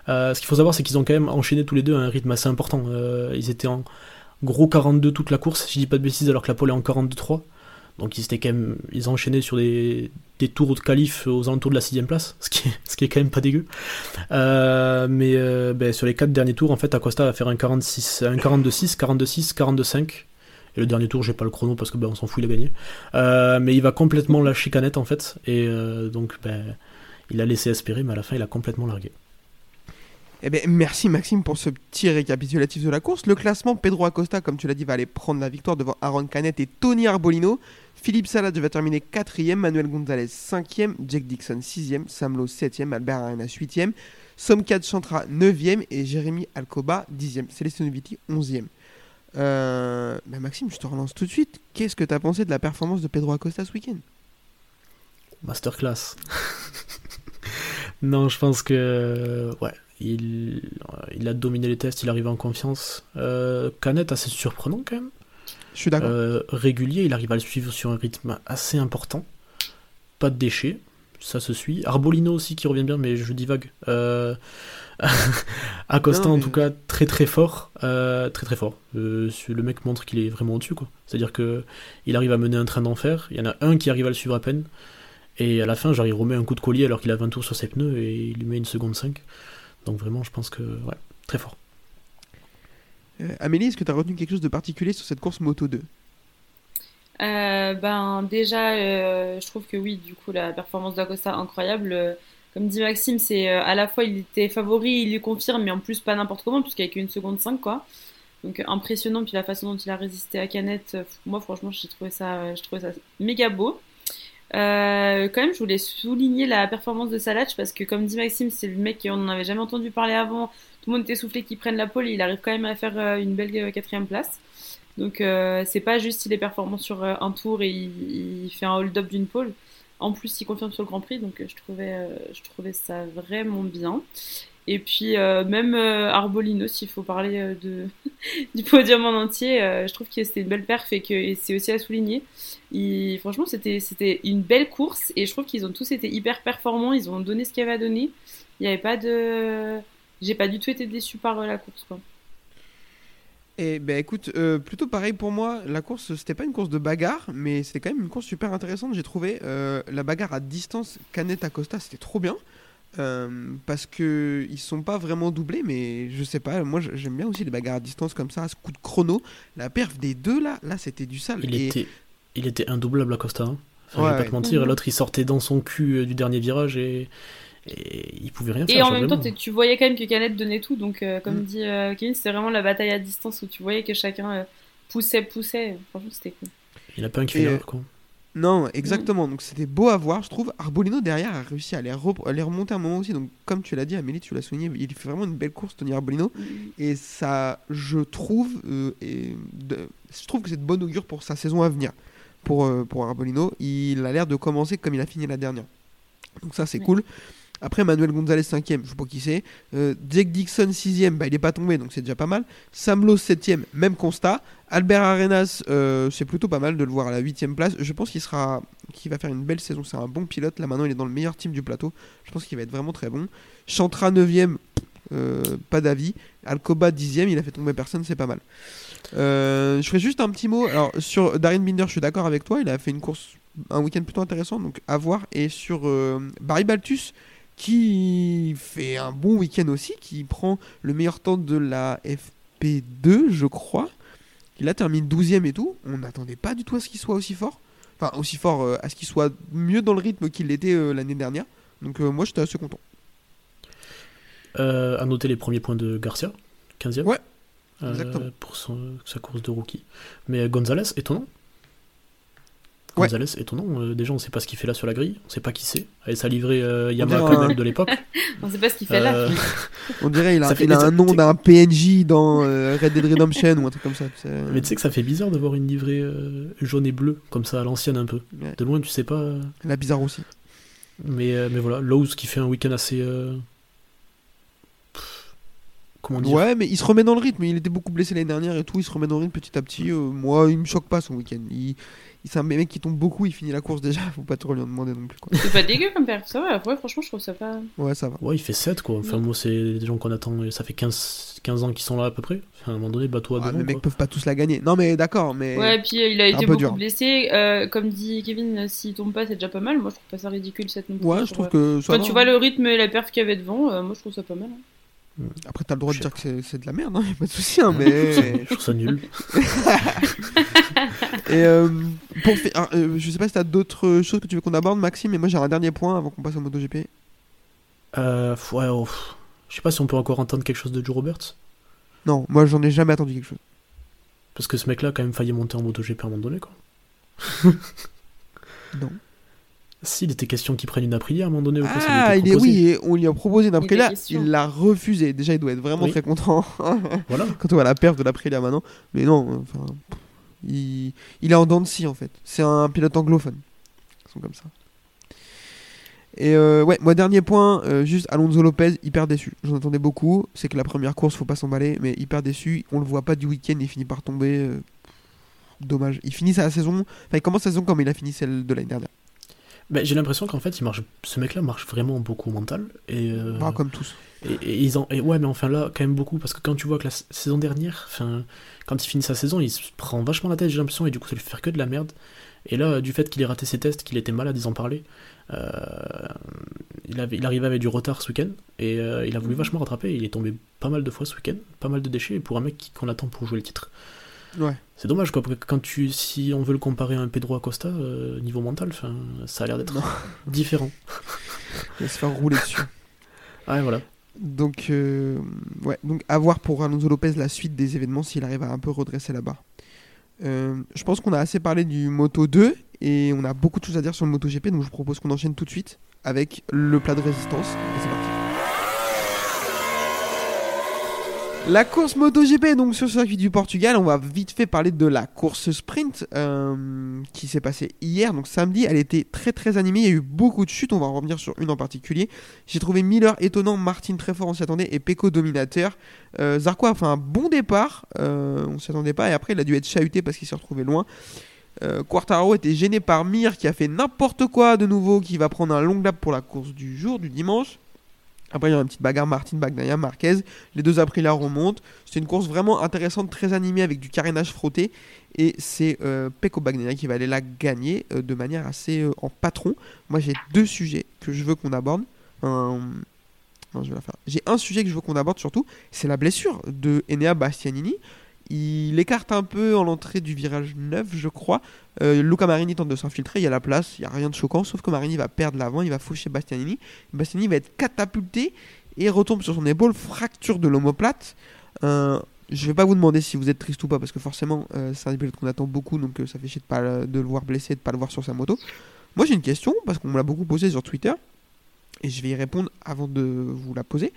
Ce qu'il faut savoir, c'est qu'ils ont quand même enchaîné tous les deux à un rythme assez important. Ils étaient en gros 42 toute la course, si je dis pas de bêtises, alors que la pole est en 42-3. Donc ils étaient quand même, ils enchaîné sur des, des tours de qualif aux alentours de la sixième place, ce qui est, ce qui est quand même pas dégueu. Euh, mais euh, ben, sur les quatre derniers tours, en fait, Acosta va faire un 46, un 42-6, 42-6, 42-5. Et le dernier tour, j'ai pas le chrono parce que ben, on s'en fout, il a gagné. Euh, mais il va complètement lâcher Canette en fait, et donc ben, il a laissé espérer, mais à la fin, il a complètement largué. Eh ben, merci Maxime pour ce petit récapitulatif de la course. Le classement, Pedro Acosta, comme tu l'as dit, va aller prendre la victoire devant Aaron Canet et Tony Arbolino. Philippe Salad va terminer 4ème, Manuel Gonzalez 5ème, Jack Dixon 6ème, Sam Lowe 7ème, Albert Arenas 8ème, Somkat Chantra 9ème et Jérémy Alcoba 10ème. Celestino Viti 11ème. Euh, ben Maxime, je te relance tout de suite. Qu'est-ce que tu as pensé de la performance de Pedro Acosta ce week-end? Masterclass. non, je pense que ouais, il, il a dominé les tests, il arrive en confiance. Euh, Canet assez surprenant quand même. Je suis d'accord. Euh, régulier, il arrive à le suivre sur un rythme assez important. Pas de déchets, ça se suit. Arbolino aussi qui revient bien, mais je divague. Euh... Acosta en tout cas très très fort, euh, très très fort. Euh, le mec montre qu'il est vraiment au-dessus quoi. C'est-à-dire que il arrive à mener un train d'enfer. Il y en a un qui arrive à le suivre à peine. Et à la fin, genre, il remet un coup de collier alors qu'il a 20 tours sur ses pneus et il lui met une seconde 5. Donc vraiment, je pense que ouais, très fort. Euh, Amélie, est-ce que tu as retenu quelque chose de particulier sur cette course Moto 2 Euh, ben déjà, euh, je trouve que oui, du coup, la performance d'Acosta incroyable. Euh, Comme dit Maxime, c'est à la fois il était favori, il lui confirme, mais en plus pas n'importe comment, puisqu'avec une seconde 5 quoi. Donc impressionnant, puis la façon dont il a résisté à Canet, euh, moi franchement j'ai trouvé ça, ça méga beau. Quand même, je voulais souligner la performance de Salah parce que comme dit Maxime, c'est le mec qu'on n'en avait jamais entendu parler avant. Le soufflé qu'il prenne la pole, il arrive quand même à faire euh, une belle euh, quatrième place. Donc euh, c'est pas juste il est performant sur un tour et il, fait un hold-up d'une pole. En plus, il confirme sur le Grand Prix, donc je trouvais, ça vraiment bien. Et puis même Arbolino, s'il faut parler du podium en entier, je trouve que c'était une belle perf et que c'est aussi à souligner. Franchement, c'était c'était une belle course et je trouve qu'ils ont tous été hyper performants. Ils ont donné ce qu'il y avait à donner. Il n'y avait pas de, j'ai pas du tout été déçu par euh, la course quoi. Et ben écoute, euh, plutôt pareil pour moi, la course c'était pas une course de bagarre, mais c'était quand même une course super intéressante. J'ai trouvé euh, la bagarre à distance Canet Acosta, c'était trop bien. Euh, parce que ils sont pas vraiment doublés, mais je sais pas, moi j'aime bien aussi les bagarres à distance comme ça, à ce coup de chrono. La perf des deux là, là c'était du sale. Il Et- était, il était indoublable Acosta. Hein. Enfin, Ouais, je vais ouais. pas te mentir, Mhm. l'autre il sortait dans son cul euh, du dernier virage et, et il pouvait rien faire. Et en même temps, tu voyais quand même que Canet donnait tout. Donc, euh, comme Mm. dit euh, Kevin, c'était vraiment la bataille à distance où tu voyais que chacun euh, poussait, poussait. Franchement, c'était cool. il a pas un qui fait quoi. Non, exactement. Donc c'était beau à voir, je trouve. Arbolino derrière a réussi à les, re- à les remonter un moment aussi. Donc comme tu l'as dit, Amélie, tu l'as souligné, il fait vraiment une belle course, Tony Arbolino. Et ça, je trouve, euh, et de- je trouve que c'est de bonne augure pour sa saison à venir. pour, euh, pour Arbolino. Il a l'air de commencer comme il a fini la dernière. Donc ça, c'est Ouais. cool. Après, Manuel Gonzalez 5ème, je sais pas qui c'est. Euh, Jake Dixon 6ème, bah, il est pas tombé, donc c'est déjà pas mal. Sam Lowe 7ème, même constat. Albert Arenas, euh, c'est plutôt pas mal de le voir à la 8ème place. Je pense qu'il sera, qu'il va faire une belle saison. C'est un bon pilote. Là maintenant, il est dans le meilleur team du plateau. Je pense qu'il va être vraiment très bon. Chantra 9ème, euh, pas d'avis. Alcoba 10ème, il a fait tomber personne, c'est pas mal. Je ferai juste un petit mot. Alors, sur Darren Binder, je suis d'accord avec toi. Il a fait une course, un week-end plutôt intéressant, donc à voir. Et sur Barry Baltus, qui fait un bon week-end aussi, qui prend le meilleur temps de la FP2, je crois. Il a terminé 12ème et tout. On n'attendait pas du tout à ce qu'il soit aussi fort. Enfin, aussi fort, euh, à ce qu'il soit mieux dans le rythme qu'il l'était euh, l'année dernière. Donc, euh, moi, j'étais assez content. À noter les premiers points de Garcia, 15e. Ouais, exactement. pour son- sa course de rookie. Mais Gonzalez, étonnant. Ouais. Étonnant. Euh, déjà, on sait pas ce qu'il fait là sur la grille. On sait pas qui c'est. Et ça a livré euh, Yamaha dirait quand même de l'époque. On sait pas ce qu'il fait là. Euh, On dirait il a, Ça fait- il a mais un nom d'un PNJ dans euh, Red Dead Redemption ou un truc comme ça. tu sais. Mais tu sais que ça fait bizarre de voir une livrée euh, jaune et bleue, comme ça à l'ancienne un peu. Ouais. De loin, tu sais pas. La bizarre aussi. Mais, euh, mais voilà, Lowe's qui fait un week-end assez. euh, pff, Comment dire? Ouais, mais il se remet dans le rythme. Il était beaucoup blessé l'année dernière et tout. Il se remet dans le rythme petit à petit. Euh, moi, il me choque pas son week-end. Il- c'est un mec qui tombe beaucoup. Il finit la course déjà. Faut pas trop lui en demander non plus. Quoi. C'est pas dégueu comme père. Ça va, ouais, franchement, je trouve ça pas. Ouais, ça va. Ouais, il fait 7 quoi. Enfin, Ouais. moi, c'est des gens qu'on attend. Ça fait 15, 15 ans qu'ils sont là à peu près. Enfin, à un moment donné, bateau à Ah, devant. les mecs quoi. peuvent pas tous la gagner. Non, mais d'accord. Mais Ouais, puis euh, il a été beaucoup dur. blessé. Euh, comme dit Kevin, euh, s'il tombe pas, c'est déjà pas mal. Moi, je trouve pas ça ridicule cette non plus. ouais, je trouve que ça Quand va. tu vois le rythme et la perf qu'il y avait devant, euh, moi, je trouve ça pas mal. hein. Après, t'as le droit de Je dire sais que c'est- c'est de la merde. Hein. y a pas de souci. Hein, mais Je trouve ça nul. et euh, pour faire, ah, euh, je sais pas si t'as d'autres choses que tu veux qu'on aborde, Maxime. Mais moi, j'ai un dernier point avant qu'on passe au MotoGP. Euh, ouais, oh, je sais pas si on peut encore entendre quelque chose de Joe Roberts. Non, moi, j'en ai jamais attendu quelque chose. Parce que ce mec-là a quand même failli monter en MotoGP à un moment donné, quoi. Non. S'il était question qu'il prenne une Aprilia à un moment donné, ça lui Ah, il est oui, et on lui a proposé une question. il l'a refusé. Déjà, il doit être vraiment Oui. très content Voilà. quand on voit la perte de l'Aprilia maintenant. Mais non, enfin, il, il est en dents de scie en fait. C'est un pilote anglophone. Ils sont comme ça. Et euh, ouais, moi dernier point, euh, juste Alonso Lopez, hyper déçu. J'en attendais beaucoup. C'est que la première course, faut pas s'emballer, mais hyper déçu. On le voit pas du week-end, il finit par tomber. euh, dommage. Il finit sa saison, enfin il commence sa saison comme il a fini celle de l'année dernière. Ben, j'ai l'impression qu'en fait, il marche... ce mec-là marche vraiment beaucoup au mental. Et, euh, Bah, comme tous. Et, et ils en... et ouais, mais enfin là, quand même beaucoup, parce que quand tu vois que la saison dernière, enfin, quand il finit sa saison, il se prend vachement la tête, j'ai l'impression, et du coup, ça lui fait faire que de la merde. Et là, du fait qu'il ait raté ses tests, qu'il était malade, ils en parlaient, euh, il, avait, il arrivait avec du retard ce week-end, et euh, il a voulu vachement rattraper, il est tombé pas mal de fois ce week-end, pas mal de déchets, et pour un mec qui- qu'on attend pour jouer le titre. Ouais. C'est dommage, quoi, quand tu, si on veut le comparer à un Pedro Acosta, euh, niveau mental, ça a l'air d'être différent. Il va se faire rouler dessus. Ouais, voilà. Donc, euh, ouais, donc à voir pour Alonso Lopez la suite des événements s'il arrive à un peu redresser la barre. Euh, je pense qu'on a assez parlé du Moto 2 et on a beaucoup de choses à dire sur le Moto GP, donc je vous propose qu'on enchaîne tout de suite avec le plat de résistance. Et c'est parti. La course MotoGP, donc sur le circuit du Portugal, on va vite fait parler de la course sprint euh, qui s'est passée hier, donc samedi. Elle était très très animée, il y a eu beaucoup de chutes, on va en revenir sur une en particulier. J'ai trouvé Miller étonnant, Martin très fort, on s'y attendait, et Pecco dominateur. Euh, Zarco a fait un bon départ, euh, on s'y attendait pas, et après il a dû être chahuté parce qu'il s'est retrouvé loin. Euh, Quartaro était gêné par Mir qui a fait n'importe quoi de nouveau, qui va prendre un long lap pour la course du jour, du dimanche. Après, il y a une petite bagarre Martin, Bagnaia, Marquez. Les deux Aprilia remontent. C'était une course vraiment intéressante, très animée avec du carénage frotté. Et c'est euh, Pecco Bagnaia qui va aller la gagner euh, de manière assez euh, en patron. Moi, j'ai deux sujets que je veux qu'on aborde. Non, je vais la faire. J'ai un sujet que je veux qu'on aborde surtout, c'est la blessure de Enea Bastianini. Il écarte un peu en l'entrée du virage 9, je crois. Euh, Luca Marini tente de s'infiltrer, il y a la place, il n'y a rien de choquant, sauf que Marini va perdre l'avant, il va faucher Bastianini. Bastianini va être catapulté et retombe sur son épaule, fracture de l'omoplate. Euh, je vais pas vous demander si vous êtes triste ou pas, parce que forcément, euh, c'est un pilote qu'on attend beaucoup, donc euh, ça fait chier de, pas, le- voir blessé, de pas le voir sur sa moto. Moi j'ai une question, parce qu'on me l'a beaucoup posé sur Twitter, et je vais y répondre avant de vous la poser.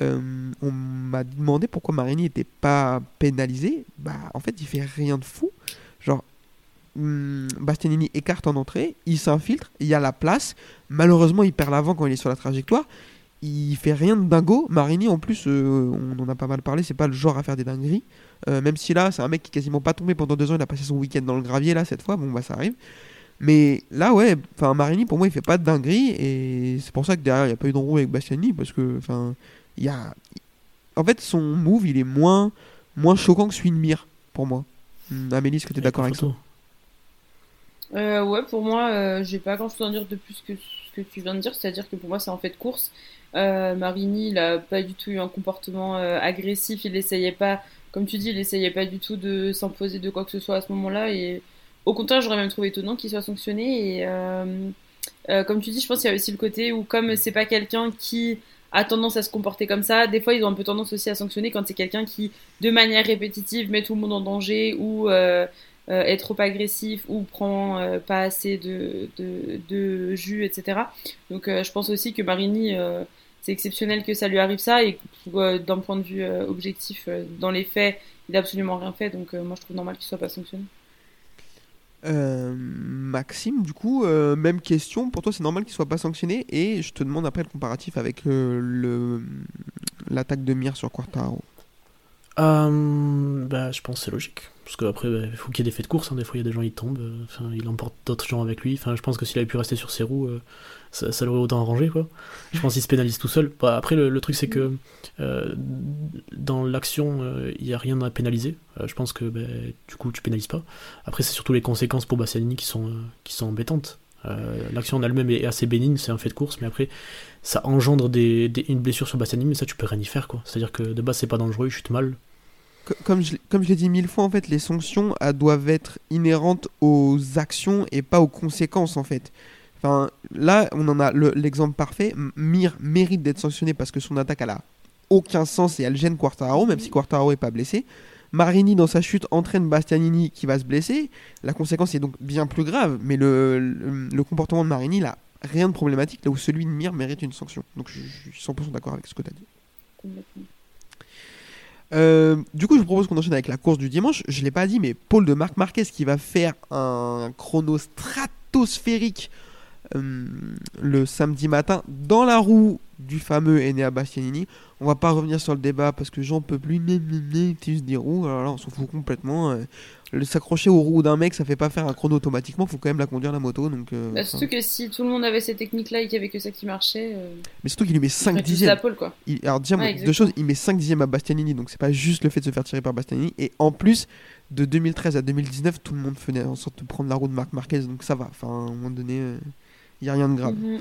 Euh, on m'a demandé pourquoi Marini n'était pas pénalisé. Bah, en fait, il fait rien de fou. Genre, hum, Bastianini écarte en entrée, il s'infiltre, il y a la place. Malheureusement, il perd l'avant quand il est sur la trajectoire. Il fait rien de dingo. Marini, en plus, euh, on en a pas mal parlé, c'est pas le genre à faire des dingueries. Euh, même si là, c'est un mec qui est quasiment pas tombé pendant deux ans, il a passé son week-end dans le gravier là cette fois. Bon, bah ça arrive. Mais là, ouais, enfin Marini, pour moi, il fait pas de dinguerie et c'est pour ça que derrière, il n'y a pas eu d'enroue avec Bastianini parce que, enfin, il y a. En fait, son move, il est moins, moins choquant que celui de Mir, pour moi. Hum, Amélie, est-ce que tu es d'accord avec ça. Euh, ouais, pour moi, euh, j'ai pas grand chose à dire de plus que ce que tu viens de dire, c'est-à-dire que pour moi, c'est en fait course. Euh, Marini, il a pas du tout eu un comportement euh, agressif, il essayait pas, comme tu dis, il essayait pas du tout de s'imposer de quoi que ce soit à ce moment-là, et au contraire, j'aurais même trouvé étonnant qu'il soit sanctionné. Et euh, euh, comme tu dis, je pense qu'il y a aussi le côté où, comme c'est pas quelqu'un qui a tendance à se comporter comme ça, des fois, ils ont un peu tendance aussi à sanctionner quand c'est quelqu'un qui, de manière répétitive, met tout le monde en danger ou euh, est trop agressif ou prend pas assez de, jus, etc. Donc je pense aussi que Marini, c'est exceptionnel que ça lui arrive ça et d'un point de vue objectif, dans les faits, il a absolument rien fait. Donc moi je trouve normal qu'il soit pas sanctionné. Euh, Maxime, du coup, euh, même question. Pour toi, c'est normal qu'il soit pas sanctionné et je te demande après le comparatif avec euh, le l'attaque de Mir sur Quartaro. Bah, je pense que c'est logique. Parce qu'après, bah, il faut qu'il y ait des faits de course. hein. Des fois, il y a des gens, ils tombent. Enfin, il emporte d'autres gens avec lui. Je pense que s'il avait pu rester sur ses roues, ça, ça l'aurait autant arrangé, quoi. Je pense qu'il se pénalise tout seul. Bah, après, le, truc, c'est que euh, dans l'action, euh, il n'y a rien à pénaliser. Euh, je pense que bah, du coup, tu pénalises pas. Après, c'est surtout les conséquences pour Bastianini qui sont, euh, qui sont embêtantes. Euh, L'action en elle-même est assez bénigne, c'est un fait de course, mais après, ça engendre des, une blessure sur Bastianini, mais ça, tu peux rien y faire, quoi. C'est-à-dire que de base, c'est pas dangereux, il chute mal. Co- Comme je, comme l'ai dit mille fois, en fait, les sanctions doivent être inhérentes aux actions et pas aux conséquences, en fait. Enfin, là, on en a le- l'exemple parfait. Mir mérite d'être sanctionné parce que son attaque, elle a aucun sens et elle gêne Quartararo, même si Quartararo est pas blessé. Marini, dans sa chute, entraîne Bastianini qui va se blesser. La conséquence est donc bien plus grave, mais le, comportement de Marini, là, rien de problématique, là où celui de Mir mérite une sanction. Donc je, suis 100% d'accord avec ce que tu as dit. Euh, du coup, je vous propose qu'on enchaîne avec la course du dimanche. Je l'ai pas dit, mais Paul de Marc Marquez qui va faire un chrono stratosphérique le samedi matin dans la roue du fameux Enea Bastianini. On va pas revenir sur le débat parce que j'en peux plus. Né, Titus des roues, alors là, on s'en fout complètement. euh. S'accrocher aux roues d'un mec, ça fait pas faire un chrono automatiquement. Faut quand même la conduire la moto. Donc, euh, Bah, surtout que si tout le monde avait ces techniques-là et qu'il y avait que ça qui marchait, euh, Mais surtout qu'il lui met il 5 ferait tous dixièmes. la pole quoi. Il- alors déjà, Ouais, deux choses, il met 5 dixièmes à Bastianini, donc c'est pas juste le fait de se faire tirer par Bastianini. Et en plus, de 2013 à 2019, tout le monde faisait en sorte de prendre la roue de Marc Marquez, donc ça va. Enfin, à un moment donné, il n'y a rien de grave. Mhm.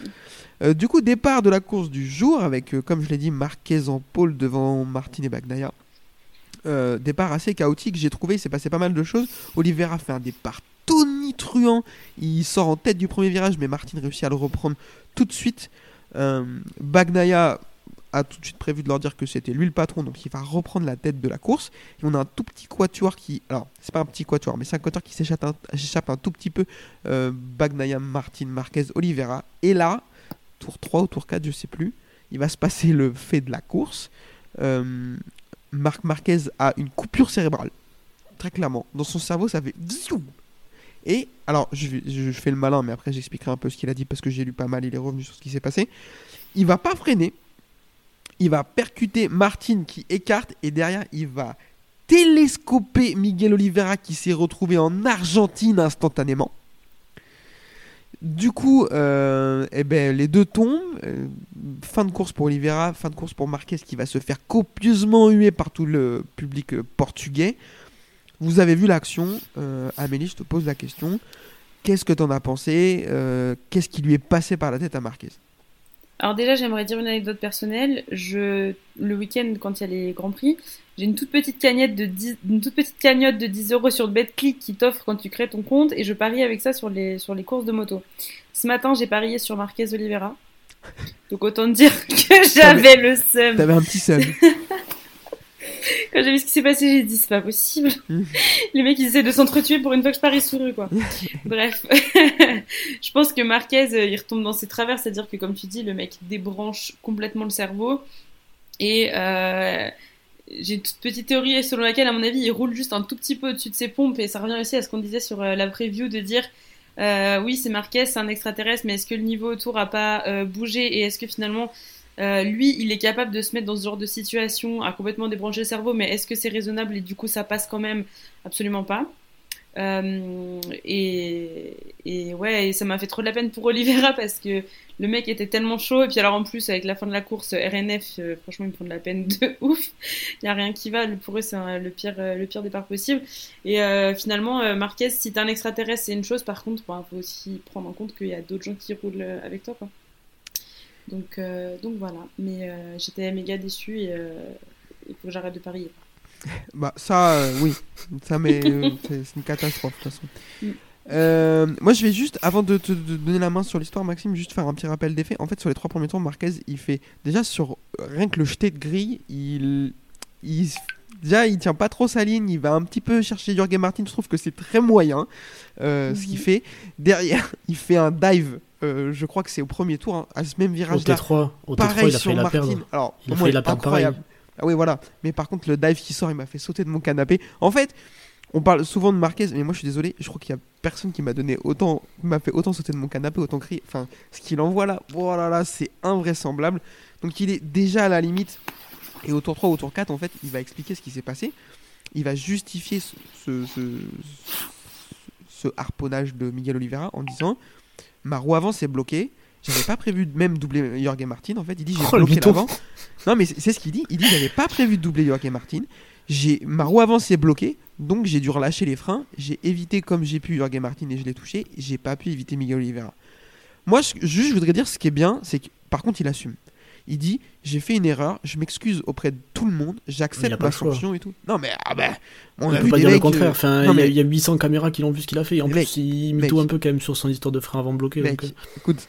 Euh, du coup, départ de la course du jour avec, euh, comme je l'ai dit, Marquez en pôle devant Martin et Bagnaia. Euh, départ assez chaotique, j'ai trouvé, il s'est passé pas mal de choses. Oliveira fait un départ tonitruant, il sort en tête du premier virage, mais Martin réussit à le reprendre tout de suite. Bagnaia a tout de suite prévu de leur dire que c'était lui le patron, donc il va reprendre la tête de la course. Et on a un tout petit quatuor qui. Alors, c'est pas un petit quatuor, mais c'est un quatuor qui s'échappe un, tout petit peu. Euh, Bagnaia, Martin, Marquez, Oliveira. Et là, tour 3 ou tour 4, je sais plus, il va se passer le fait de la course. Euh, Marquez a une coupure cérébrale. Très clairement. Dans son cerveau, ça fait. Et, alors, je, je fais le malin, mais après, j'expliquerai un peu ce qu'il a dit parce que j'ai lu pas mal, il est revenu sur ce qui s'est passé. Il va pas freiner. Il va percuter Martin qui écarte et derrière, il va télescoper Miguel Oliveira qui s'est retrouvé en Argentine instantanément. Du coup, euh, eh ben, les deux tombent. Euh, fin de course pour Oliveira, fin de course pour Marquez qui va se faire copieusement huer par tout le public portugais. Vous avez vu l'action. Euh, Amélie, je te pose la question. Qu'est-ce que t'en as pensé? Qu'est-ce qui lui est passé par la tête à Marquez? Alors déjà, j'aimerais dire une anecdote personnelle. Je, le week-end, quand il y a les Grands Prix, j'ai une toute petite cagnotte de 10, une toute petite cagnotte de 10 euros sur BetClick qui t'offre quand tu crées ton compte et je parie avec ça sur les, sur les courses de moto. Ce matin, j'ai parié sur Marquez Oliveira. Donc autant dire que j'avais le seum. T'avais un petit seum. Quand j'ai vu ce qui s'est passé, j'ai dit c'est pas possible. Les mecs ils essaient de s'entretuer pour une fois que je parie sur eux quoi. Bref, je pense que Marquez euh, il retombe dans ses travers, c'est-à-dire que comme tu dis, le mec débranche complètement le cerveau. Et euh, j'ai une toute petite théorie selon laquelle, à mon avis, il roule juste un tout petit peu au-dessus de ses pompes. Et ça revient aussi à ce qu'on disait sur euh, la preview de dire euh, oui, c'est Marquez, c'est un extraterrestre, mais est-ce que le niveau autour a pas euh, bougé? Et est-ce que finalement euh, lui, il est capable de se mettre dans ce genre de situation, à complètement débrancher le cerveau, mais est-ce que c'est raisonnable et du coup ça passe quand même? Absolument pas. Euh, et, ouais, ça m'a fait trop de la peine pour Oliveira parce que le mec était tellement chaud. Et puis alors en plus, avec la fin de la course, RNF, euh, franchement, ils me font de la peine de ouf. Il n'y a rien qui va. Pour eux, c'est le pire, le pire départ possible. Et finalement, Marquez, si t'es un extraterrestre, c'est une chose. Par contre, il faut aussi prendre en compte qu'il y a d'autres gens qui roulent avec toi. Donc, donc voilà. Mais j'étais méga déçu et il faut que j'arrête de parier. Bah ça, euh, oui, ça mais euh, c'est une catastrophe de toute façon. Mm. Euh, moi je vais juste, avant de te de donner la main sur l'histoire Maxime, juste faire un petit rappel des faits. En fait sur les trois premiers tours, Marquez il fait, déjà sur rien que le jeté de grille, il, il, déjà il tient pas trop sa ligne, il va un petit peu chercher Jorge Martin, je trouve que c'est très moyen euh, ce qu'il Mhm. fait. Derrière il fait un dive, euh, je crois que c'est au premier tour, hein, à ce même Au virage là. T3, au T3 Pareil il a sur failli la Martin. perdre. Alors, Il a failli la perdre pareil. Ah oui, voilà. Mais par contre, le dive qui sort, il m'a fait sauter de mon canapé. En fait, on parle souvent de Marquez, mais moi je suis désolé, je crois qu'il y a personne qui m'a donné autant, m'a fait autant sauter de mon canapé, autant crier. Enfin, ce qu'il envoie là, oh là là, c'est invraisemblable. Donc il est déjà à la limite. Et au tour 3, au tour 4, en fait, il va expliquer ce qui s'est passé. Il va justifier ce, ce, ce- ce harponnage de Miguel Oliveira en disant Ma roue avant c'est bloqué. J'avais pas prévu de même doubler Jorge Martin. En fait, il dit J'ai Oh, bloqué l'avant. Non, mais c'est ce qu'il dit. Il dit J'avais pas prévu de doubler Jorge Martin. J'ai ma roue avant c'est bloqué. Donc j'ai dû relâcher les freins. J'ai évité comme j'ai pu Jorge Martin et je l'ai touché. J'ai pas pu éviter Miguel Oliveira. Moi, je- juste, je voudrais dire ce qui est bien, c'est que par contre, il assume. Il dit J'ai fait une erreur, je m'excuse auprès de tout le monde, j'accepte ma sanction et tout. Non, mais ah ben, on On a peut vu pas des dire le mecs, contraire. euh, Enfin, il y a- mais- il y, a 800 caméras qui l'ont vu ce qu'il a fait. Et en plus, il mec. mytho un peu quand même sur son histoire de frein avant bloqué. Mec, donc, euh, écoute,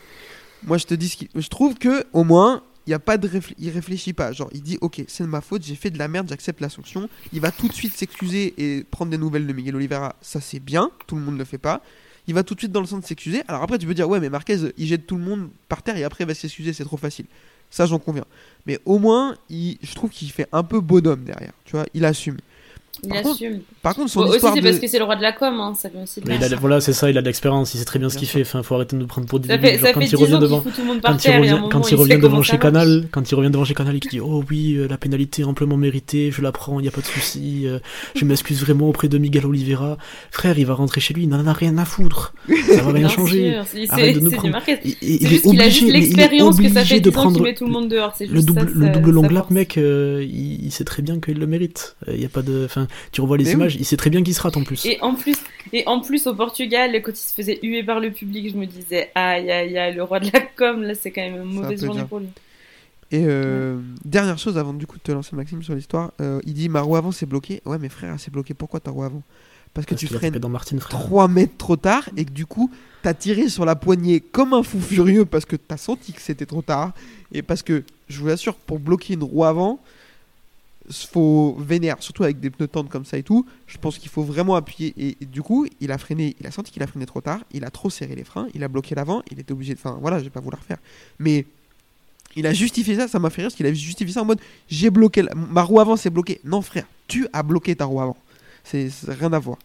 moi je te dis ce qui... Je trouve que au moins, il y a pas de réfl- il réfléchit pas. Genre, il dit OK, c'est de ma faute, j'ai fait de la merde, j'accepte la sanction. Il va tout de suite s'excuser et prendre des nouvelles de Miguel Oliveira. Ça c'est bien, tout le monde ne le fait pas. Il va tout de suite dans le sens de s'excuser. Alors après, tu peux dire ouais, mais Marquez, il jette tout le monde par terre et après il va s'excuser, c'est trop facile. Ça, j'en conviens. Mais au moins, je trouve qu'il fait un peu bonhomme derrière. Tu vois, il assume. Il Par contre, assume. Par contre, son Bon, aussi, c'est de... parce que c'est le roi de la com, hein, ça vient aussi de Mais là. il a, voilà, c'est ça, il a de l'expérience, il sait très bien ce qu'il fait. Enfin, faut arrêter de nous prendre pour des débiles. quand il 10 revient devant, quand il revient, quand il revient chez. Canal, quand il revient devant chez Canal, il dit oh oui euh, la pénalité est amplement méritée, je la prends, il y a pas de souci, euh, je m'excuse vraiment auprès de Miguel Oliveira. Frère, il va rentrer chez lui, il n'en a rien à foutre, ça va rien changer. Arrête de nous prendre-. Il, est obligé, l'expérience que ça fait obligé 10 de prendre le monde dehors. C'est le juste double, long lap, mec, il, sait très bien qu'il le mérite. Euh, Il y a pas de, enfin, tu revois les Mais images, il sait très bien qu'il se rate en plus. Et en plus, et en plus au Portugal, quand il se faisait huer par le public, je me disais aïe aïe aïe, le roi de la com, là c'est quand même une un mauvaise journée dur. pour lui. Et euh, dernière chose avant du coup de te lancer Maxime sur l'histoire, euh, il dit ma roue avant c'est bloqué. Ouais mais frère c'est bloqué. Pourquoi ta roue avant? Parce que Parce tu freines dans Martin, frère. 3 mètres trop tard et que du coup t'as tiré sur la poignée comme un fou furieux parce que t'as senti que c'était trop tard et parce que je vous assure pour bloquer une roue avant faut vénère surtout avec des pneus tendres comme ça et tout je pense qu'il faut vraiment appuyer. Et, du coup il a freiné il a senti qu'il a freiné trop tard il a trop serré les freins il a bloqué l'avant il était obligé de enfin voilà je vais pas vous le refaire mais il a justifié ça ça m'a fait rire parce qu'il a justifié ça en mode j'ai bloqué la- ma roue avant c'est bloqué non frère tu as bloqué ta roue avant. C'est rien à voir.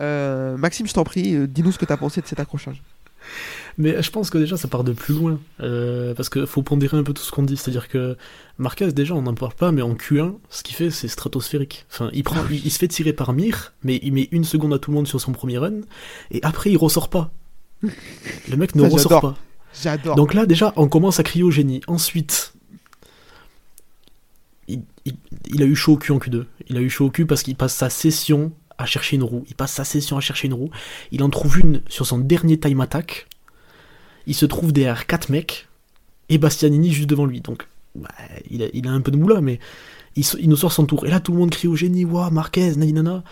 Euh, Maxime, je t'en prie, euh, dis-nous ce que t'as pensé de cet accrochage. Mais je pense que déjà ça part de plus loin. Euh, parce qu'il faut pondérer un peu tout ce qu'on dit. C'est-à-dire que Marquez, déjà, on n'en parle pas, mais en Q1, ce qu'il fait, c'est stratosphérique. Enfin, il, prend, il, il se fait tirer par Mir, mais il met une seconde à tout le monde sur son premier run, et après il ressort pas. Le mec ne Ça, ressort pas. J'adore. Donc là, déjà, on commence à crier au génie. Ensuite, il, il- il a eu chaud au cul en Q2. Il a eu chaud au cul parce qu'il passe sa session à chercher une roue. Il passe sa session à chercher une roue. Il en trouve une sur son dernier time attack. Il se trouve derrière 4 mecs et Bastianini juste devant lui. Donc, bah, il, a, un peu de moula, mais il, nous sort son tour. Et là, tout le monde crie au génie Waouh, Marquez, naninana.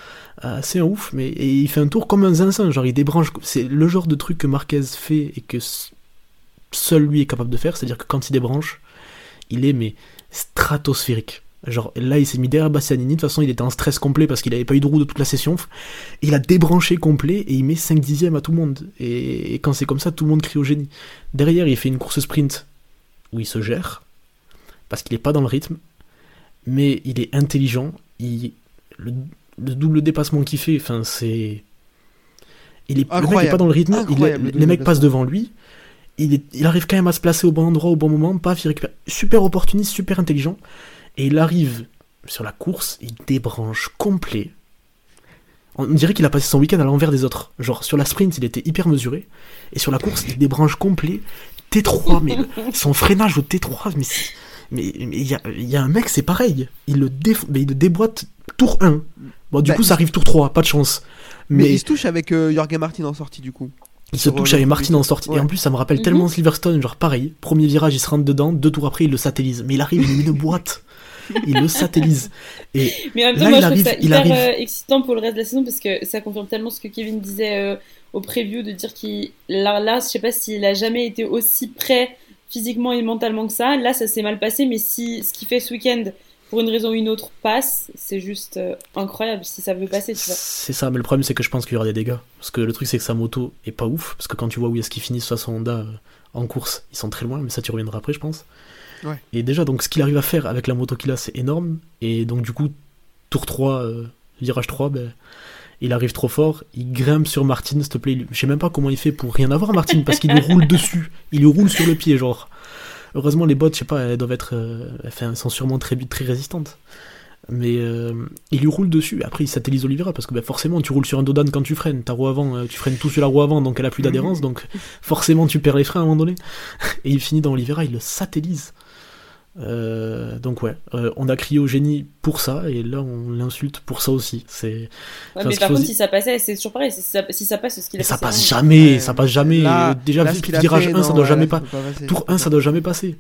Euh, c'est un ouf, mais il fait un tour comme un zinzin. Genre, il débranche. C'est le genre de truc que Marquez fait et que seul lui est capable de faire. C'est-à-dire que quand il débranche, il est stratosphérique. Genre là, il s'est mis derrière Bastianini. De toute façon, il était en stress complet parce qu'il avait pas eu de roue de toute la session. Il a débranché complet et il met 5 dixièmes à tout le monde. Et, et quand c'est comme ça, tout le monde crie au génie. Derrière, il fait une course sprint où il se gère parce qu'il est pas dans le rythme. mais il est intelligent. Il, le, le double dépassement qu'il fait, enfin, c'est. Il est, le mec est Incroyable. pas dans le rythme, il- le les mecs passent devant lui. Il, est- il arrive quand même à se placer au bon endroit, au bon moment, paf, il récupère. Super opportuniste, super intelligent. Et il arrive sur la course, il débranche complet. On dirait qu'il a passé son week-end à l'envers des autres. Genre, sur la sprint, il était hyper mesuré. Et sur la course, il débranche complet. T3, mais son freinage au T3, mais mais mais il y a, il y a un mec, c'est pareil. Il le, déf- mais il le déboîte tour 1. Bon, du Bah, coup, ça arrive tour 3, pas de chance. Mais, Mais, il se touche avec euh, Jorge Martin en sortie du coup. il se touche avec Martin en sortie. Ouais. Et en plus, ça me rappelle Mhm. tellement Silverstone, genre pareil. Premier virage, il se rentre dedans. Deux tours après, il le satellise. Mais il arrive, il met une boîte. Il le satellise. Et Mais en même Là, temps, moi, il je arrive- trouve ça hyper arrive. euh, excitant pour le reste de la saison parce que ça confirme tellement ce que Kevin disait euh, au preview de dire qu'il. Là, là, je sais pas s'il a jamais été aussi prêt physiquement et mentalement que ça. Là, ça s'est mal passé, mais si ce qu'il fait ce week-end, pour une raison ou une autre, passe, c'est juste euh, incroyable si ça veut passer, tu vois. c'est ça. Mais le problème, c'est que je pense qu'il y aura des dégâts. Parce que le truc, c'est que sa moto est pas ouf. Parce que quand tu vois où est-ce qu'il finit sur son Honda euh, en course, ils sont très loin. Mais ça, tu reviendras après, je pense. Ouais. Et déjà, donc, ce qu'il arrive à faire avec la moto qu'il a, c'est énorme. Et donc, du coup, tour 3, euh, virage 3, ben, il arrive trop fort. Il grimpe sur Martin, s'il te plaît. Je sais même pas comment il fait pour rien avoir, Martin, parce qu'il lui roule dessus. Il lui roule sur le pied, genre. Heureusement, les bottes, je sais pas, elles doivent être. euh, enfin, elles sont sûrement très, très résistantes. Mais euh, il lui roule dessus. Après, il satellise Oliveira parce que ben, forcément, tu roules sur un dodan quand tu freines. Ta roue avant, euh, tu freines tout sur la roue avant, donc elle a plus d'adhérence. Donc forcément, tu perds les freins à un moment donné. Et il finit dans Oliveira, il le satellise. Euh, donc ouais, euh, on a crié au génie pour ça et là on l'insulte pour ça aussi. C'est Ouais, Enfin, mais par contre, si ça passait, c'est toujours pareil. Si ça, si ça passe, c'est ce qu'il a mais ça fait, passe jamais, Ouais, ça passe jamais. Là- Déjà là, a virage fait, 1 ça doit ouais, jamais là, pas. Tour ça 1 peut ça doit jamais passer.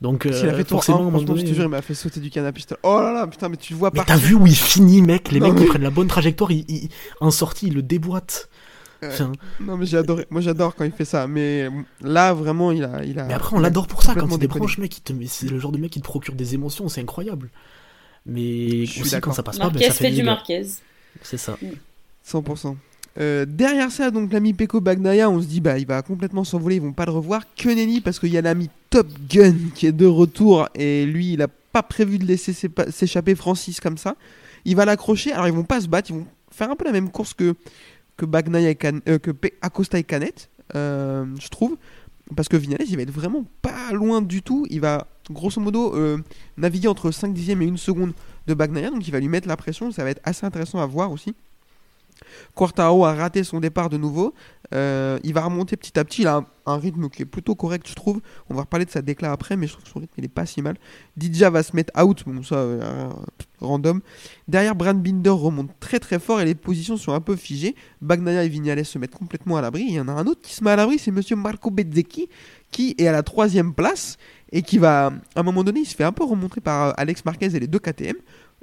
Donc a euh, fait tour 1, forcément à un moment franchement, je te jure, il m'a fait sauter du canapé. Oh là là, putain, mais tu le vois Mais partir. t'as vu où il finit mec? Les Non, mecs qui mais- prennent la bonne trajectoire, ils- ils- en sortie ils le déboîtent. Enfin, Non, mais j'ai adoré. Moi, j'adore quand il fait ça. Mais là, vraiment, il a. Il a Mais après, on l'adore pour ça. Quand il débranche, mec, il te... c'est le genre de mec qui te procure des émotions, c'est incroyable. Mais Je suis aussi, quand d'accord. ça passe pas, ben, Marquez ça fait fait du. Marquez. C'est ça. 100%. Euh, derrière ça, donc l'ami Peko Bagnaia, on se dit bah il va complètement s'envoler, ils vont pas le revoir. Que nenni parce qu'il y a l'ami Top Gun qui est de retour et lui il a pas prévu de laisser s'échapper Francis comme ça. Il va l'accrocher, alors ils vont pas se battre, ils vont faire un peu la même course que que et euh, que Acosta et Canet, euh, je trouve. Parce que Vignales, il va être vraiment pas loin du tout. Il va, grosso modo, euh, naviguer entre 5 dixièmes et 1 seconde de Bagnaia. Donc il va lui mettre la pression. Ça va être assez intéressant à voir aussi. Quartaro a raté son départ de nouveau. Il va remonter petit à petit. Il a un, rythme qui est plutôt correct, je trouve. On va reparler de sa déclat après, mais je trouve que son rythme il est pas si mal. Didja va se mettre out, bon ça, random. Derrière, Brand Binder remonte très très fort et les positions sont un peu figées. Bagnaia et Vignales se mettent complètement à l'abri. Il y en a un autre qui se met à l'abri, c'est Monsieur Marco Bezzecchi qui est à la troisième place et qui va, à un moment donné, il se fait un peu remonter par euh, Alex Marquez et les deux KTM.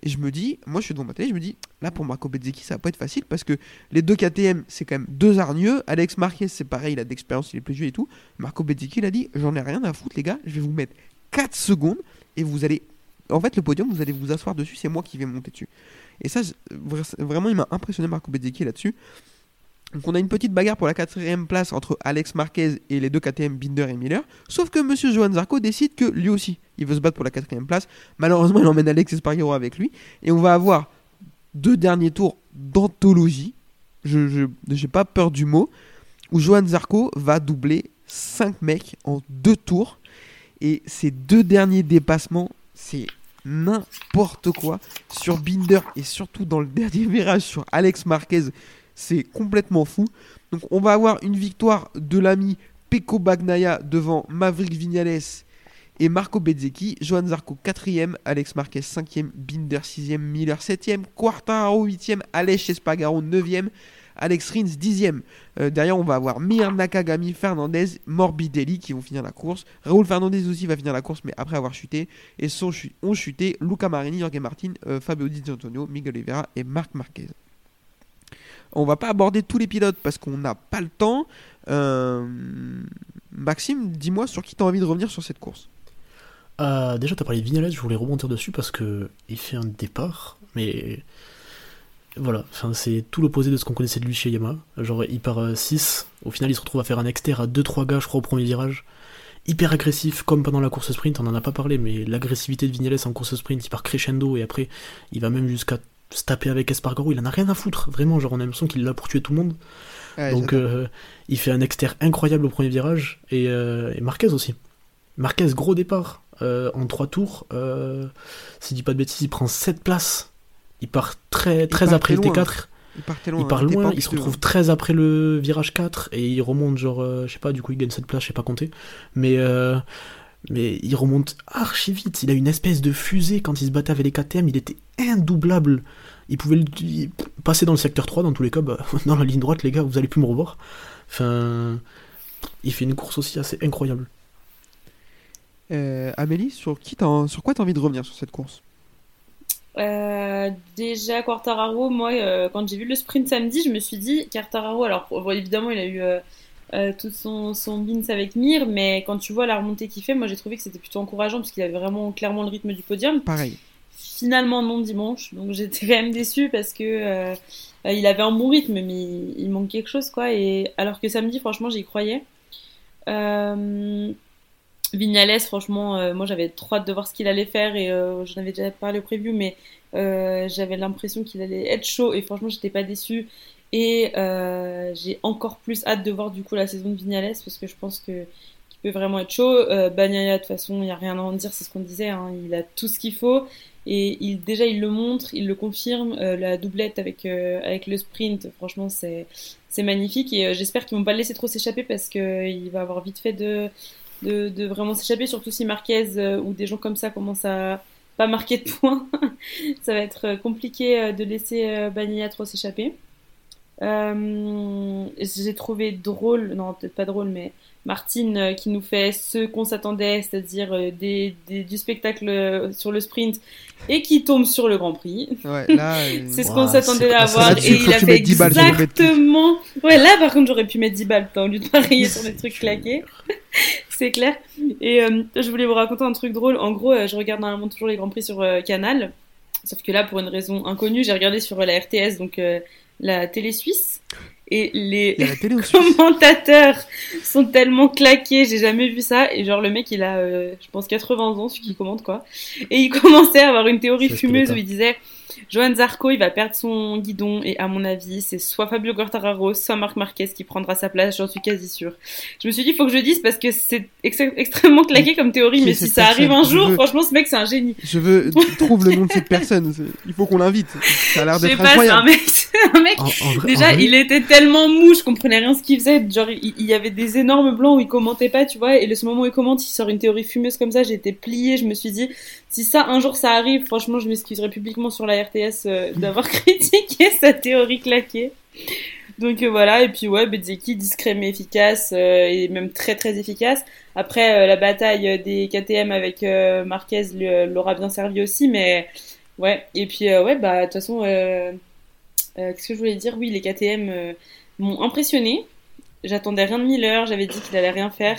Et je me dis, moi je suis devant ma télé, je me dis, là pour Marco Bezzecchi, ça va pas être facile parce que les deux KTM, c'est quand même deux hargneux. Alex Marquez, c'est pareil, il a de l'expérience, il est plus vieux et tout. Marco Bezzecchi, il a dit, j'en ai rien à foutre, les gars, je vais vous mettre 4 secondes et vous allez. En fait, le podium, vous allez vous asseoir dessus, c'est moi qui vais monter dessus. Et ça, vraiment, il m'a impressionné Marco Bezzecchi là-dessus. Donc, on a une petite bagarre pour la quatrième place entre Alex Marquez et les deux KTM Binder et Miller. Sauf que Monsieur Johan Zarco décide que lui aussi, il veut se battre pour la quatrième place. Malheureusement, il emmène Alex Espargaro avec lui. Et on va avoir deux derniers tours d'anthologie. Je n'ai pas peur du mot. Où Johan Zarco va doubler 5 mecs en deux tours. Et ces deux derniers dépassements, c'est n'importe quoi. Sur Binder et surtout dans le dernier virage sur Alex Marquez, c'est complètement fou. Donc on va avoir une victoire de l'ami Peko Bagnaia devant Maverick Vignales et Marco Bezzecchi. Johan Zarco 4ème, Alex Marquez 5ème, Binder 6ème, Miller 7ème, Quartaro 8ème, Alex Espargaro 9ème, Alex Rins 10ème. Euh, derrière, on va avoir Mir Nakagami, Fernandez, Morbidelli qui vont finir la course. Raúl Fernandez aussi va finir la course, mais après avoir chuté. Et sont ont chuté Luca Marini, Jorge Martin, euh, Fabio Di Antonio, Miguel Oliveira et Marc Marquez. On va pas aborder tous les pilotes parce qu'on n'a pas le temps. Euh, Maxime, dis-moi sur qui tu as envie de revenir sur cette course. Euh, déjà, t'as parlé de Vignales, je voulais rebondir dessus parce que il fait un départ, mais voilà, enfin, c'est tout l'opposé de ce qu'on connaissait de lui chez Yamaha. Genre, il part 6, au final, il se retrouve à faire un exter à 2-3 gars, je crois, au premier virage. hyper agressif, comme pendant la course sprint, on en a pas parlé, mais l'agressivité de Vignales en course sprint, il part crescendo et après, il va même jusqu'à se taper avec Espargaro, il en a rien à foutre, vraiment, genre on a l'impression qu'il l'a pour tuer tout le monde. Ouais, Donc euh, il fait un exter incroyable au premier virage, et, euh, et Marquez aussi. Marquez, gros départ, euh, en 3 tours, euh, si je dis pas de bêtises, il prend 7 places. Il part très, très part après très le loin. T4. il partait loin. Il part hein, loin, il se retrouve hein. 13 après le virage 4 et il remonte genre, euh, je sais pas, du coup il gagne cette place, je sais pas compter. Mais, euh, mais il remonte archi vite, il a une espèce de fusée quand il se battait avec les KTM, il était indoublable. Il pouvait le- il- passer dans le secteur 3 dans tous les cas, bah, dans la ligne droite les gars, vous allez plus me revoir. Enfin, il fait une course aussi assez incroyable. Euh, Amélie, sur, qui sur quoi t'as envie de revenir sur cette course? Euh, déjà, Quartararo, moi, euh, quand j'ai vu le sprint samedi, je me suis dit, Quartararo, alors bon, évidemment, il a eu euh, tout son, son bins avec Mir, mais quand tu vois la remontée qu'il fait, moi j'ai trouvé que c'était plutôt encourageant parce qu'il avait vraiment clairement le rythme du podium. Pareil. Finalement, non dimanche, donc j'étais quand même déçue parce que il avait un bon rythme, mais il, il manque quelque chose, quoi. Et alors que samedi, franchement, j'y croyais. Euh, Vignales, franchement, euh, moi j'avais trop hâte de voir ce qu'il allait faire et euh, j'en avais déjà parlé au preview, mais euh, j'avais l'impression qu'il allait être chaud et franchement j'étais pas déçue. Et euh, j'ai encore plus hâte de voir du coup la saison de Vignales parce que je pense qu'il peut vraiment être chaud. Bagnaia, de toute façon, il n'y a rien à en dire, c'est ce qu'on disait, hein, il a tout ce qu'il faut et il, déjà il le montre, il le confirme. La doublette avec, le sprint, franchement, c'est magnifique et j'espère qu'ils vont pas le laisser trop s'échapper parce que il va avoir vite fait de de, de vraiment s'échapper, surtout si Marquez euh, ou des gens comme ça commencent à pas marquer de points. ça va être euh, compliqué euh, de laisser euh, Bagnaia trop s'échapper. Euh, j'ai trouvé drôle, non peut-être pas drôle, mais Martine euh, qui nous fait ce qu'on s'attendait, c'est-à-dire euh, des, des- du spectacle sur le sprint et qui tombe sur le Grand Prix. Ouais, C'est ce qu'on s'attendait à avoir et il a fait mettes 10 balles, je vais le mettre plus. exactement. Ouais, là par contre j'aurais pu mettre 10 balles au lieu de parier sur des trucs claqués. C'est clair. Et euh, je voulais vous raconter un truc drôle. En gros, euh, je regarde normalement toujours les Grands Prix sur euh, Canal. Sauf que là, pour une raison inconnue, j'ai regardé sur la RTS, donc la télé suisse. Et les commentateurs sont tellement claqués, j'ai jamais vu ça. Et genre, le mec, il a, je pense, 80 ans, celui qui commente, quoi. Et il commençait à avoir une théorie Ça, fumeuse où il disait Johan Zarco, il va perdre son guidon. Et à mon avis, c'est soit Fabio Quartararo, soit Marc Marquez qui prendra sa place, j'en suis quasi sûre. Je me suis dit, il faut que je dise parce que c'est ex- extrêmement claqué comme théorie. Mais si ça arrive un jour, veux- franchement, ce mec, c'est un génie. Je veux trouve le nom de cette personne. Il faut qu'on l'invite. Ça a l'air d'être c'est un incroyable. mec, un mec En- en vrai- Déjà, en il était tellement mou, je comprenais rien ce qu'il faisait. Genre, il, il y avait des énormes blancs où il commentait pas, tu vois. Et le ce moment où il commente, il sort une théorie fumeuse comme ça. J'étais pliée. Je me suis dit, si ça un jour ça arrive, franchement, je m'excuserai publiquement sur la RTS euh, d'avoir critiqué sa théorie claquée. Donc euh, voilà. Et puis ouais, Bezzeki discret mais efficace euh, et même très très efficace. Après, la bataille des KTM avec Marquez l'aura bien servi aussi, mais ouais. Et puis ouais, bah de toute façon. Qu'est-ce que je voulais dire? Oui, les KTM m'ont impressionné. J'attendais rien de Miller, j'avais dit qu'il allait rien faire.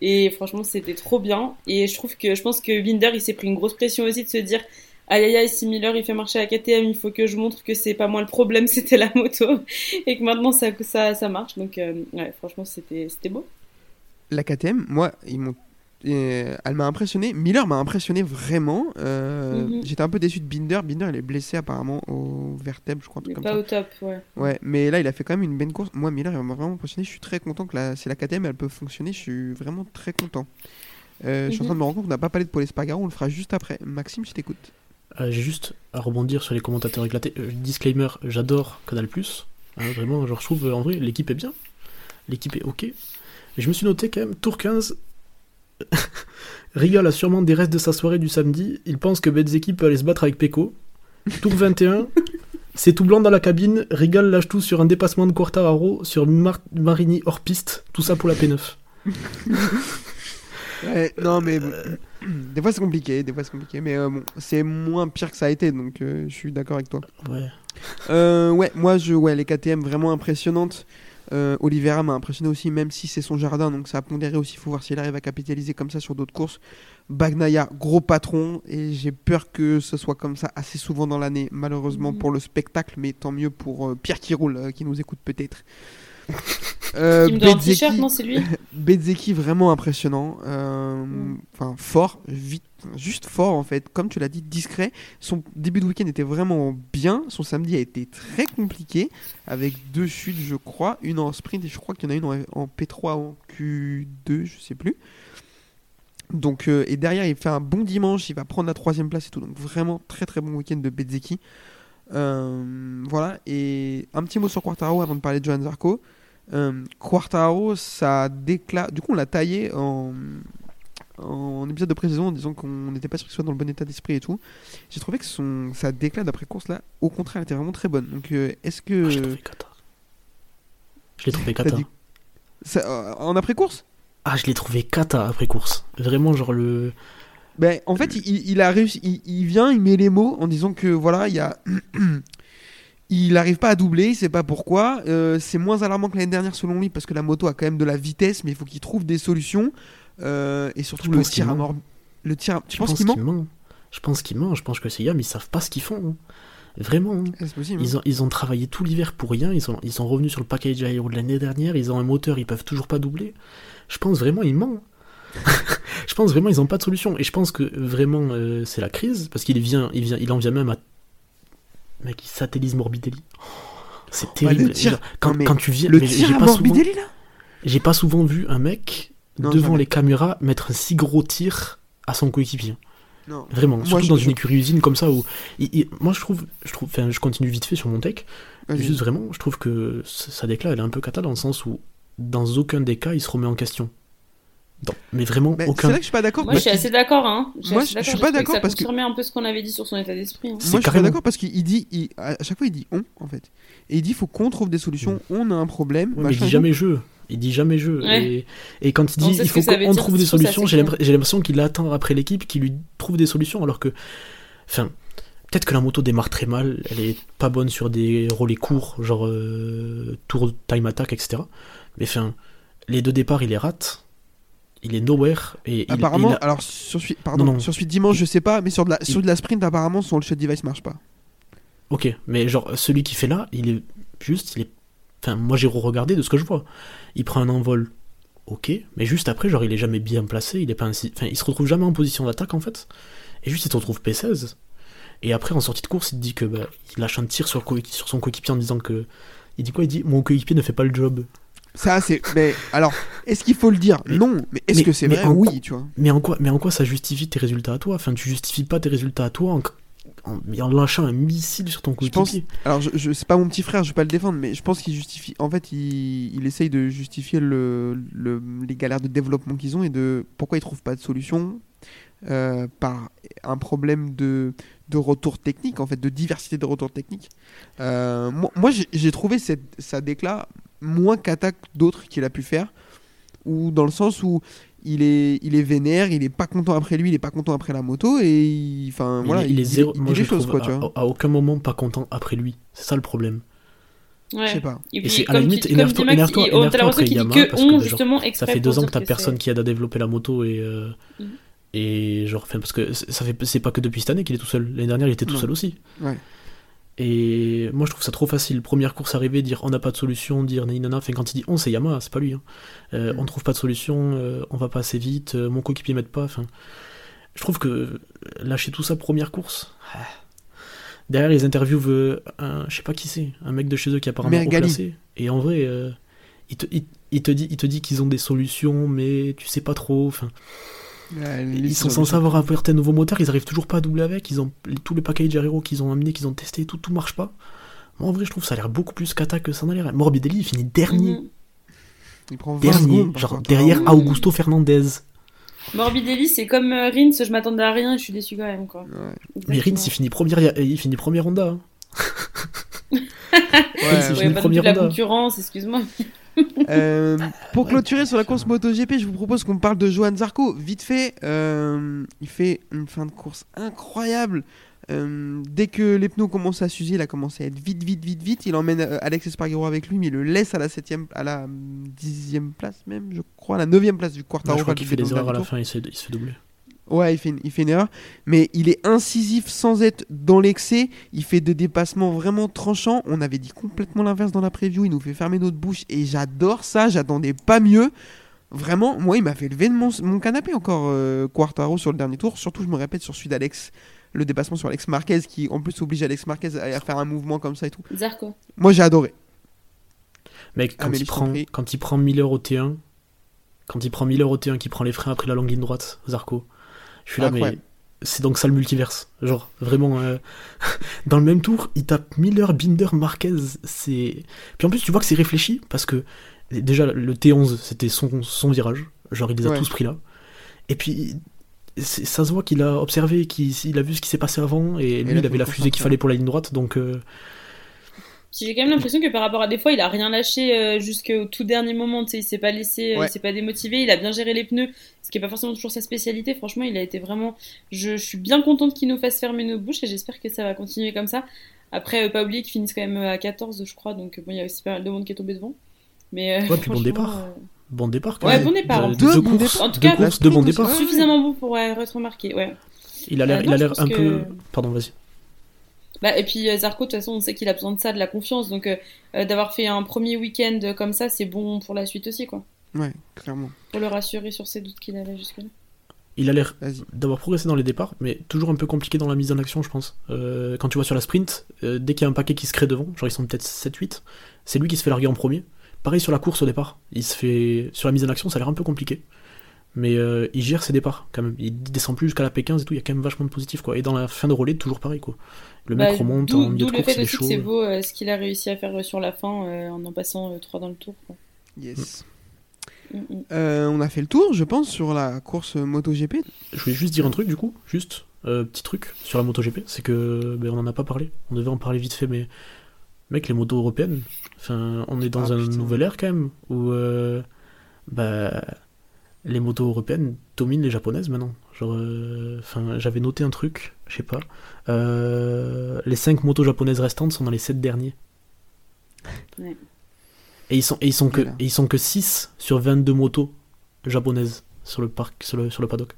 Et franchement, c'était trop bien. Et je trouve que, je pense que Binder, il s'est pris une grosse pression aussi de se dire aïe aïe aïe, si Miller il fait marcher la KTM, il faut que je montre que c'est pas moi le problème, c'était la moto. Et que maintenant ça, ça, ça marche. Donc, euh, ouais, franchement, c'était c'était beau. La KTM, moi, ils m'ont. Elle m'a impressionné. Miller m'a impressionné vraiment. Euh, Mhm. J'étais un peu déçu de Binder. Binder, il est blessé apparemment au vertèbre, je crois, un Mais truc comme pas ça. au top, ouais. Ouais, mais là, il a fait quand même une belle course. Moi, Miller, il m'a vraiment impressionné. Je suis très content que la... c'est la KTM, elle peut fonctionner. Je suis vraiment très content. Euh, Je suis en train de me rendre compte qu'on n'a pas parlé de Paul Espargaro. On le fera juste après. Maxime, je t'écoute. Euh, J'ai juste à rebondir sur les commentateurs éclatés. Euh, disclaimer, j'adore Canal+. Hein, vraiment, genre, je trouve, en vrai, l'équipe est bien. L'équipe est ok. Mais je me suis noté quand même, tour 15, Rigal a sûrement des restes de sa soirée du samedi. Il pense que Bezzeki peut aller se battre avec Peko. Tour 21, c'est tout blanc dans la cabine. Rigal lâche tout sur un dépassement de Quartararo, sur Mar- Marini hors piste. Tout ça pour la P9. Ouais, non, mais des fois c'est compliqué, des fois c'est compliqué, mais euh, bon, c'est moins pire que ça a été, donc euh, je suis d'accord avec toi. Ouais. Euh, ouais, moi je, ouais, les KTM vraiment impressionnantes. Euh, Oliveira m'a impressionné aussi, même si c'est son jardin, donc ça a pondéré aussi. Il faut voir s'il arrive à capitaliser comme ça sur d'autres courses. Bagnaia, gros patron, et j'ai peur que ce soit comme ça assez souvent dans l'année, malheureusement Mhm. pour le spectacle, mais tant mieux pour euh, Pierre qui roule, euh, qui nous écoute peut-être. Euh, non, c'est lui Bezzecchi vraiment impressionnant, euh, Mm. enfin fort, vite, juste fort en fait, comme tu l'as dit, discret. Son début de week-end était vraiment bien, son samedi a été très compliqué, avec deux chutes je crois, une en sprint et je crois qu'il y en a une en, en P3 ou en Q2, je sais plus. Donc, euh, et derrière il fait un bon dimanche, il va prendre la troisième place et tout, donc vraiment très très bon week-end de. Euh, voilà, et un petit mot sur Quartaro avant de parler de Johan Zarco. Euh, Quartaro, ça déclare. Du coup, on l'a taillé en, en épisode de pré-saison en disant qu'on n'était pas sûr qu'il soit dans le bon état d'esprit et tout. J'ai trouvé que son, sa déclat d'après course là, au contraire, elle était vraiment très bonne. Donc, euh, est-ce que. Ah, je l'ai trouvé cata. Je l'ai trouvé cata. dit- ça- euh, en après course? Ah, je l'ai trouvé cata après course. Vraiment, genre le. ben, En fait, il, il a réussi. Il, il vient, il met les mots en disant que voilà, il y a. Il n'arrive pas à doubler, il sait pas pourquoi. Euh, c'est moins alarmant que l'année dernière selon lui parce que la moto a quand même de la vitesse, mais il faut qu'il trouve des solutions. Euh, et surtout le tir à mort. Le tir. à- Tu Je penses pense qu'il ment. Je pense qu'il ment. Je pense que ces gars, mais ils savent pas ce qu'ils font. hein. Vraiment. hein. Ah, possible. Ils ont, ils ont travaillé tout l'hiver pour rien. Ils sont, ils sont revenus sur le package aéro de l'année dernière. Ils ont un moteur, ils peuvent toujours pas doubler. Je pense vraiment, ils mentent. je pense vraiment, ils ont pas de solution. Et je pense que vraiment, euh, c'est la crise. Parce qu'il vient, il vient, il en vient même à. Mec, il satellise Morbidelli. Oh, C'est terrible. le tir- Genre, quand, non, mais quand tu viens. Le tir j'ai à pas souvent- Morbidelli là J'ai pas souvent vu un mec Non, devant jamais. les caméras mettre un si gros tir à son coéquipier. Non. Vraiment, Moi, surtout je- dans une écurie usine comme ça où. il- il- moi je trouve, je trouve, enfin je continue vite fait sur mon tech. Juste vraiment, je trouve que sa déclat elle est un peu cata dans le sens où dans aucun des cas il se remet en question. Dans- mais vraiment Mais c'est aucun. là que je suis pas d'accord. Moi, je suis assez d'accord. Hein. Moi, assez je- je suis d'accord. pas d'accord ça parce que- confirmait un peu ce qu'on avait dit sur son état d'esprit. hein. C'est Moi, je suis pas d'accord parce qu'il dit, il- à chaque fois, il dit on en fait. Et il dit faut qu'on trouve des solutions. On a un problème. Ouais, mais il dit jamais jeu. Il dit jamais jeu. Ouais. Et, et quand il dit il faut ça qu'on trouve des je ça solutions, j'ai l'impression qu'il attend après l'équipe qui lui trouve des solutions alors que. Enfin, peut-être que la moto démarre très mal, elle est pas bonne sur des relais courts, genre euh, tour time attack, etc. Mais enfin, les deux départs, il les rate. Il est nowhere. Et il- Apparemment, il a- alors sur celui, pardon, Non, non. sur de dimanche, je sais pas, mais sur de la, sur de la sprint, apparemment, son shot device marche pas. Ok, mais genre, celui qui fait là, il est juste, il est. Enfin, moi j'ai regardé de ce que je vois. Il prend un envol, ok, mais juste après, genre, il est jamais bien placé, il est pas ainsi. Enfin, il se retrouve jamais en position d'attaque en fait. Et juste, il se retrouve P16. Et après, en sortie de course, il te dit que bah, il lâche un tir sur, co- sur son coéquipier en disant que. Il dit quoi? Il dit Mon coéquipier ne fait pas le job. Ça, c'est. Mais alors, est-ce qu'il faut le dire? Mais- Non. Mais est-ce que c'est vrai? en Oui, tu vois. Mais en quoi, mais en quoi ça justifie tes résultats à toi? Enfin, tu justifies pas tes résultats à toi en, en, en lâchant un missile sur ton Je pense- coéquipier. Alors, je, je- c'est pas mon petit frère, je vais pas le défendre, mais je pense qu'il justifie. En fait, il, il essaye de justifier le, le- les galères de développement qu'ils ont et de pourquoi ils trouvent pas de solution euh, par un problème de, de retour technique, en fait, de diversité de retour technique. Euh, moi, moi, j'ai- trouvé cette, sa moins qu'attaque d'autres qu'il a pu faire, ou dans le sens où il est, il est vénère, il est pas content après lui, il est pas content après la moto, et il, enfin, voilà, il, il est zéro. il moi, je choses, tu à, vois. à aucun moment pas content après lui. C'est ça le problème. Ouais. Je sais pas. Et Et puis, c'est à la comme, limite, comme énerve-toi- énerve-toi- énerve-toi après que parce que, on, genre, Ça fait deux ans que t'as personne qui aide à développer la moto et. euh, Mm. Et genre, parce que ça fait, c'est pas que depuis cette année qu'il est tout seul. L'année dernière, il était tout seul aussi. Ouais. Et moi, je trouve ça trop facile. Première course arrivée, dire on n'a pas de solution, dire nanana. Enfin, quand il dit on, c'est Yamaha, c'est pas lui. hein. Euh, Mm. On trouve pas de solution, euh, on va pas assez vite, euh, mon coéquipier m'aide pas. Enfin, je trouve que lâcher tout ça première course. ah. Derrière, ils interviewent euh, un, je sais pas qui c'est, un mec de chez eux qui est apparemment haut placé. Et en vrai, euh, il te, il, il te dit, il te dit qu'ils ont des solutions, mais tu sais pas trop. Enfin, ils sont censés avoir apporté un nouveau moteur, ils arrivent toujours pas à doubler avec. Ils ont tous les packages aéro qu'ils ont amenés, qu'ils ont testé, tout, tout marche pas. Moi, en vrai, je trouve que ça a l'air beaucoup plus qu'attaque que ça n'a l'air. Morbidelli, il finit dernier. Mhm. Il prend 20 Dernier, secondes, genre contre. derrière oui. Augusto Fernandez. Morbidelli, c'est comme euh, Rins, je m'attendais à rien, je suis déçu quand même. Quoi. Ouais. Mais Rins, il finit première, il finit première Honda. hein. Ouais, c'est Ouais, fini pas première de la Honda. concurrence, excuse-moi. Euh, pour clôturer sur la course MotoGP, je vous propose qu'on parle de Johan Zarco. Vite fait, euh, il fait une fin de course incroyable. Euh, dès que les pneus commencent à s'user, il a commencé à être vite, vite, vite, vite. Il emmène Alex Espargaro avec lui, mais il le laisse à la septième, à la dixième place même, je crois, à la neuvième place du Quartaro. je crois qu'il fait des erreurs à la fin, il se, il se fait doubler. Ouais, il fait, une, il fait une erreur, mais il est incisif sans être dans l'excès. Il fait des dépassements vraiment tranchants. On avait dit complètement l'inverse dans la preview. Il nous fait fermer notre bouche et j'adore ça. J'attendais pas mieux. Vraiment, moi, il m'a fait lever de mon, mon canapé encore euh, Quartaro sur le dernier tour. Surtout, je me répète sur celui d'Alex, le dépassement sur Alex Marquez qui en plus oblige Alex Marquez à, à faire un mouvement comme ça et tout. Zarco. Moi, j'ai adoré. Mec, quand, Amélie, il prend, quand il prend Miller au T1, quand il prend Miller au T1, qui prend les freins après la longue ligne droite, Zarco, je suis là, mais c'est donc ça le multiverse. Genre, vraiment, euh, dans le même tour, il tape Miller, Binder, Marquez. C'est. Puis en plus, tu vois que c'est réfléchi parce que déjà, le T11, c'était son, son virage. Genre, il les a Ouais. tous pris là. Et puis, ça se voit qu'il a observé, qu'il il a vu ce qui s'est passé avant, et lui, il avait la fusée qu'il fallait pour la ligne droite, donc. euh, J'ai quand même l'impression que par rapport à des fois, il a rien lâché euh, jusqu'au tout dernier moment. Tu sais, il s'est pas laissé, euh, Ouais. il s'est pas démotivé. Il a bien géré les pneus, ce qui est pas forcément toujours sa spécialité. Franchement, il a été vraiment. Je, je suis bien contente qu'il nous fasse fermer nos bouches et j'espère que ça va continuer comme ça. Après, euh, pas oublier qu'ils finissent quand même à 14, je crois. Donc bon, il y a aussi pas mal de monde qui est tombé devant. Mais euh, Ouais, puis bon départ. euh, Bon départ, quand Ouais, même. bon départ. De- Deux deux bons courses, départs. En tout deux cas, courses, deux sprint départs. aussi, ouais. suffisamment bon pour être remarqué. Ouais. Il a l'air, Euh, il a non, l'air je un peu. Pardon, vas-y. Bah, et puis euh, Zarco, de toute façon, on sait qu'il a besoin de ça, de la confiance. Donc, euh, euh, d'avoir fait un premier week-end comme ça, c'est bon pour la suite aussi, quoi. Ouais, clairement. Pour le rassurer sur ses doutes qu'il avait jusque-là. Il a l'air d'avoir progressé dans les départs, mais toujours un peu compliqué dans la mise en action, je pense. Euh, quand tu vois sur la sprint, euh, dès qu'il y a un paquet qui se crée devant, genre ils sont peut-être 7-8, c'est lui qui se fait larguer en premier. Pareil sur la course au départ, il se fait sur la mise en action, ça a l'air un peu compliqué, mais euh, il gère ses départs quand même. Il descend plus jusqu'à la P15 et tout, il y a quand même vachement de positif quoi. Et dans la fin de relais, toujours pareil quoi. Le mec Bah, remonte d'où- en milieu de le course, fait il est aussi que chaud. c'est beau euh, ce qu'il a réussi à faire euh, sur la fin euh, en en passant 3 dans le tour. quoi. Yes. Mm, mm. Euh, on a fait le tour, je pense, sur la course MotoGP. Je voulais juste dire un truc du coup, juste euh, petit truc sur la MotoGP, c'est que ben, on en a pas parlé, on devait en parler vite fait, mais mec les motos européennes, enfin on est dans Ah, un putain. nouvel ère quand même où euh, bah les motos européennes dominent les japonaises maintenant. Genre, euh, enfin j'avais noté un truc, je sais pas, euh, les 5 motos japonaises restantes sont dans les 7 derniers. Ouais. Et ils sont et ils sont que Voilà. et ils sont que 6 sur 22 motos japonaises sur le parc sur le sur le paddock.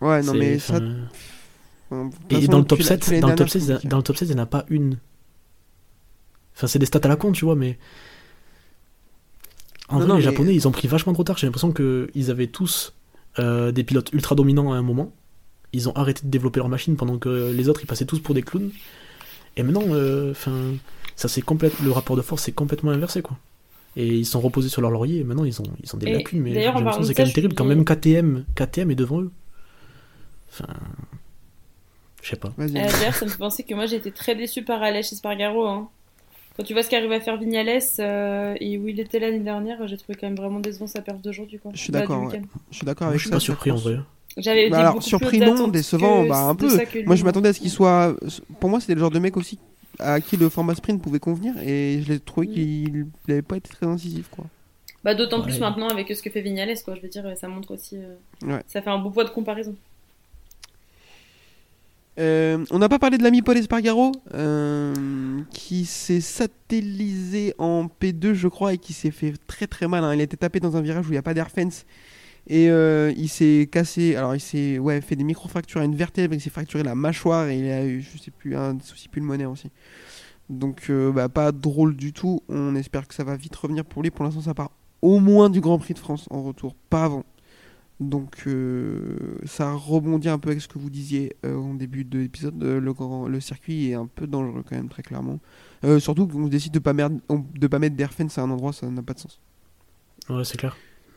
Ouais, non, mais ça. et façon, dans le top depuis la- 7, depuis l'année dans le top dernière, 7, c'est compliqué. dans le top 7, il n'y en a pas une. Enfin, c'est des stats à la con, tu vois, mais. En Non, vrai, non, les mais- Japonais, ils ont pris vachement de retard. J'ai l'impression qu'ils avaient tous euh, des pilotes ultra dominants à un moment. Ils ont arrêté de développer leur machine pendant que les autres, ils passaient tous pour des clowns. Et maintenant, euh, enfin, ça c'est complète. Le rapport de force s'est complètement inversé, quoi. Et ils sont reposés sur leur laurier. Et maintenant, ils ont, ils ont des Et lacunes. Mais j'ai l'impression que c'est de quand même terrible quand même KTM, KTM est devant eux. Enfin, je sais pas. Euh, D'ailleurs, ça me fait penser que moi j'ai été très déçue par Aleix Espargaro. Hein. Quand tu vois ce qu'arrive à faire Vignales euh, et où il était l'année dernière, j'ai trouvé quand même vraiment décevant sa perte d'aujourd'hui. quoi. Je suis Bah, du d'accord, ouais. week-end. Je suis d'accord avec je suis ça. pas surpris en vrai. J'avais Bah alors, surpris non, décevant, bah un de peu. Moi, je m'attendais à ce qu'il soit. Pour moi, c'était le genre de mec aussi à qui le format sprint pouvait convenir et je l'ai trouvé Mm. qu'il n'avait pas été très incisif, quoi. Bah, D'autant Ouais. plus maintenant avec ce que fait Vignales, quoi. Je veux dire, ça montre aussi. euh, Ouais. Ça fait un beau poids de comparaison. Euh, on n'a pas parlé de l'ami Paul Espargaro euh, qui s'est satellisé en P2 je crois et qui s'est fait très très mal. hein. Il a été tapé dans un virage où il n'y a pas d'air fence et euh, il s'est cassé. Alors il s'est ouais, fait des micro-fractures à une vertèbre, il s'est fracturé la mâchoire et il a eu je sais plus un souci pulmonaire aussi. Donc bah, pas drôle du tout. On espère que ça va vite revenir pour lui. Pour l'instant ça part au moins du Grand Prix de France en retour, pas avant. Donc euh, ça rebondit un peu avec ce que vous disiez euh, en début de l'épisode. Euh, le, grand- le circuit est un peu dangereux quand même, très clairement. Surtout qu'on décide de pas, merde- de pas mettre d'air fence à un endroit, ça n'a pas de sens. Ouais, c'est clair.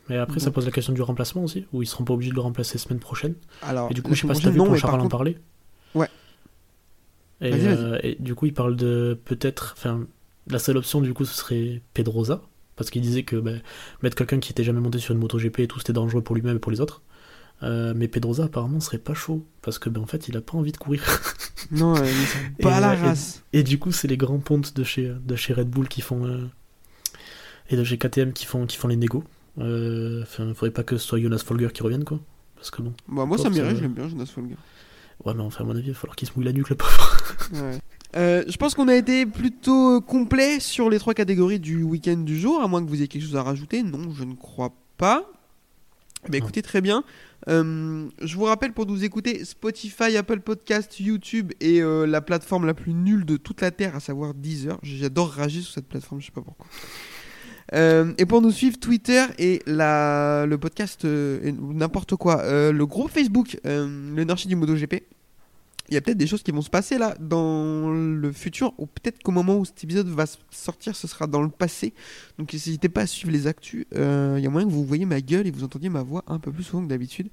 Mais après, ça pose la question du remplacement aussi, où ils seront pas obligés de le remplacer semaine prochaine. Alors, Et du coup, la je sais pas si t'as vu non, Charles en contre- parlait. Ouais. Et, et du coup, il parle de peut-être. Enfin, la seule option, du coup, ce serait Pedrosa. Parce qu'il disait que bah, mettre quelqu'un qui était jamais monté sur une moto GP et tout, c'était dangereux pour lui-même et pour les autres. Euh, mais Pedrosa, apparemment, serait pas chaud. Parce que, ben, en fait, il a pas envie de courir. Non, euh, Et, pas la et- race. Et du coup, c'est les grands pontes de chez, de chez Red Bull qui font. euh, et de chez KTM qui font, qui font les négos. Euh, Enfin, faudrait pas que ce soit Jonas Folger qui revienne, quoi. Parce que bon. Bah, moi, ça m'irait, l'aime bien, Jonas Folger. Ouais, mais enfin, à mon avis, il va falloir qu'il se mouille la nuque, le pauvre. Ouais. Euh, je pense qu'on a été plutôt euh, complet sur les trois catégories du week-end du jour, à moins que vous ayez quelque chose à rajouter. Non, je ne crois pas. Bah écoutez, très bien. Euh, je vous rappelle pour nous écouter Spotify, Apple Podcast, YouTube et euh, la plateforme la plus nulle de toute la Terre, à savoir Deezer. J'adore rager sur cette plateforme, je sais pas pourquoi. Euh, et pour nous suivre, Twitter et la, le podcast, n'importe quoi, le groupe Facebook, euh, l'énergie du MotoGP. Il y a peut-être des choses qui vont se passer là dans le futur, ou peut-être qu'au moment où cet épisode va sortir, ce sera dans le passé. Donc n'hésitez pas à suivre les actus. Euh, Il y a moyen que vous voyez ma gueule et vous entendiez ma voix un peu plus souvent que d'habitude.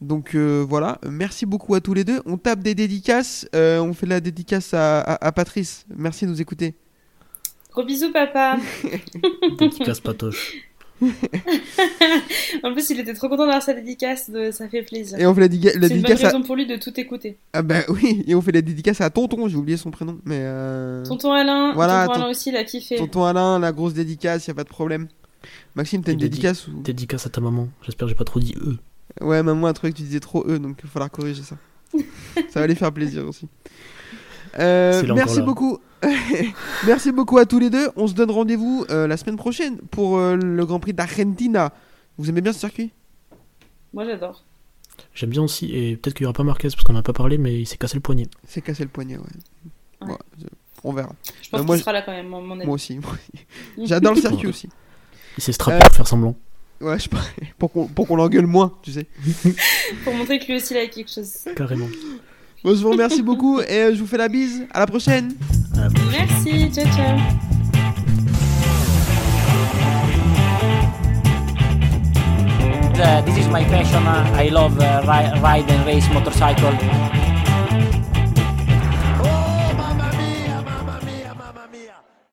Donc euh, voilà, merci beaucoup à tous les deux. On tape des dédicaces. Euh, on fait la dédicace à, à- à Patrice. Merci de nous écouter. Gros bisous, papa. Dédicace patoche. en plus, il était trop content d'avoir sa dédicace, de... ça fait plaisir. Et on fait la, diga- la C'est une bonne dédicace à... raison pour lui de tout écouter. Ah bah oui, et on fait la dédicace à Tonton, j'ai oublié son prénom. Mais euh... Tonton Alain, Voilà, tonton ton- Alain aussi, il a kiffé. Tonton Alain, la grosse dédicace, y a pas de problème. Maxime, t'as une dédicace ou... Dédicace à ta maman. J'espère que j'ai pas trop dit eux. Ouais, maman a trouvé que tu disais trop eux, donc il va falloir corriger ça. ça va les faire plaisir aussi. Euh, merci beaucoup. merci beaucoup à tous les deux. On se donne rendez-vous euh, la semaine prochaine pour euh, le Grand Prix d'Argentina. Vous aimez bien ce circuit? Moi, j'adore. J'aime bien aussi, et peut-être qu'il y aura pas Marquez parce qu'on en a pas parlé, mais il s'est cassé le poignet. C'est cassé le poignet, ouais. Ouais. Ouais, je- on verra. Je pense moi, qu'il sera là quand même, mon, mon avis. Moi aussi. moi aussi. J'adore le circuit aussi. Il s'est strappé Euh, pour faire semblant. Ouais, je sais pas. Pour qu'on pour qu'on l'engueule moins, tu sais. Pour montrer que lui aussi, il a quelque chose. Carrément. Bon, je vous remercie beaucoup et euh, je vous fais la bise. À la prochaine. Merci, ciao, ciao. Uh, this is my passion. Uh, I love uh, ri- ride and race motorcycle.